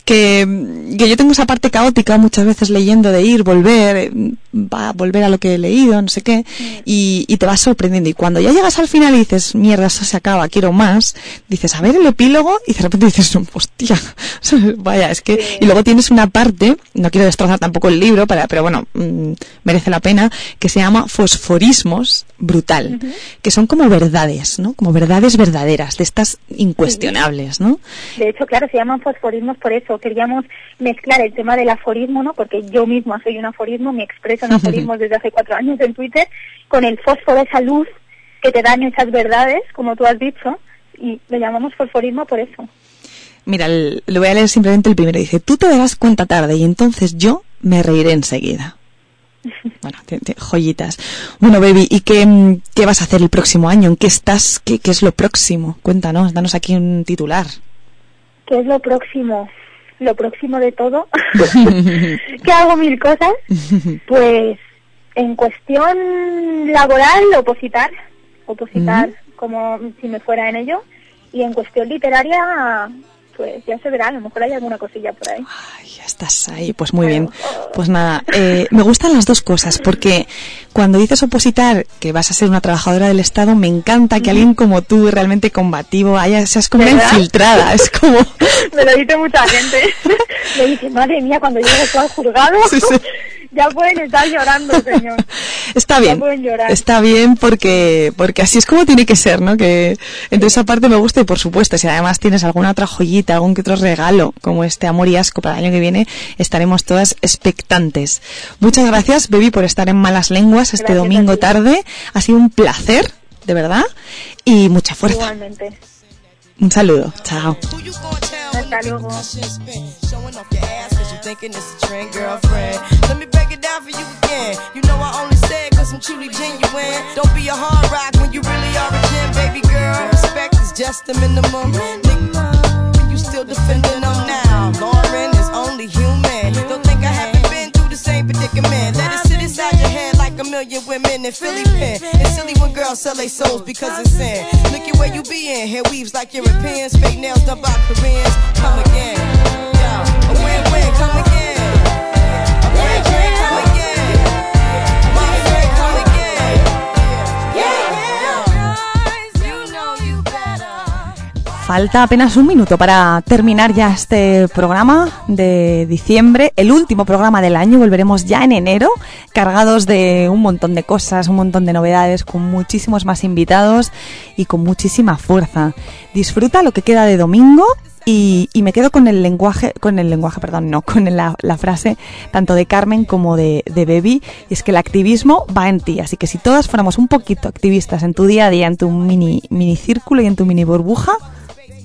[SPEAKER 1] Que, que yo tengo esa parte caótica muchas veces leyendo de ir, volver, va a volver a lo que he leído, no sé qué, y, y te vas sorprendiendo. Y cuando ya llegas al final y dices, mierda, eso se acaba, quiero más, dices, a ver el epílogo, y de repente dices, "No, hostia, vaya, es que, y luego tienes una parte, no quiero destrozar tampoco el libro, para, pero bueno, mm, merece la pena, que se llama Fosforismos Brutal, que son como verdades, ¿no? Como verdades verdaderas, de estas incuestionables, ¿no?
[SPEAKER 5] De hecho, claro, se llaman fosforismos por eso. Queríamos mezclar el tema del aforismo, ¿no? Porque yo misma soy un aforismo, me expreso en aforismos desde hace cuatro años en Twitter, con el fósforo, esa luz que te dan esas verdades, como tú has dicho, y lo llamamos fosforismo por eso.
[SPEAKER 1] Mira, le voy a leer simplemente el primero. Dice, tú te darás cuenta tarde y entonces yo me reiré enseguida. Bueno, te- te- joyitas. Bueno, baby, ¿y qué, mm, qué vas a hacer el próximo año? ¿En qué estás? ¿Qué, qué es lo próximo? Cuéntanos, danos aquí un titular.
[SPEAKER 5] ¿Qué es lo próximo? Lo próximo de todo. que hago mil cosas. Pues en cuestión laboral, opositar. Opositar como si me fuera en ello. Y en cuestión literaria, pues ya se verá. A lo mejor hay alguna cosilla por ahí.
[SPEAKER 1] Ay, ya estás ahí, pues muy bien. Pues nada, eh, me gustan las dos cosas, porque cuando dices opositar que vas a ser una trabajadora del Estado, me encanta que alguien como tú, realmente combativo, haya, seas como una
[SPEAKER 5] ¿Verdad?
[SPEAKER 1] infiltrada. Es como...
[SPEAKER 5] Me lo dice mucha gente. Me dice, madre mía, cuando llegue tú al juzgado,
[SPEAKER 1] Sí, sí.
[SPEAKER 5] ya pueden estar llorando, señor.
[SPEAKER 1] Está bien,
[SPEAKER 5] pueden llorar.
[SPEAKER 1] está bien porque porque así es como tiene que ser, ¿no? Que entonces esa parte me gusta y por supuesto si además tienes alguna otra joyita, algún que otro regalo como este amor y asco para el año que viene, estaremos todas expectantes. Muchas gracias, baby, por estar en malas lenguas este
[SPEAKER 5] Gracias
[SPEAKER 1] domingo tarde. Ha sido un placer, de verdad, y mucha fuerza.
[SPEAKER 5] Igualmente.
[SPEAKER 1] Un saludo, chao.
[SPEAKER 5] Hasta luego.
[SPEAKER 3] Showing off your ass cause you thinking it's a trend, girlfriend. Let me break it down for you again. You know I only say it cause I'm truly genuine. Don't be a hard rock when you really are a gem, baby girl. Respect is just the minimum. Nigga, you still defending them now. Lauren is only human. Don't think I haven't been through the same predicament. Let it a million women in Philly pen. It's silly when girls sell their souls because it's sin. Look at where you be in. Hair weaves like Europeans. Fake nails done by Koreans. Come again. Yo, a win-win. Come again. A win-win. Come
[SPEAKER 1] Falta apenas un minuto para terminar ya este programa de diciembre, el último programa del año. Volveremos ya en enero, cargados de un montón de cosas, un montón de novedades, con muchísimos más invitados y con muchísima fuerza. Disfruta lo que queda de domingo. Y, me quedo con el lenguaje, con el lenguaje, perdón, no, con la, la frase tanto de Carmen como de, de y es que el activismo va en ti, así que si todas fuéramos un poquito activistas en tu día a día, en tu mini, mini círculo y en tu mini burbuja,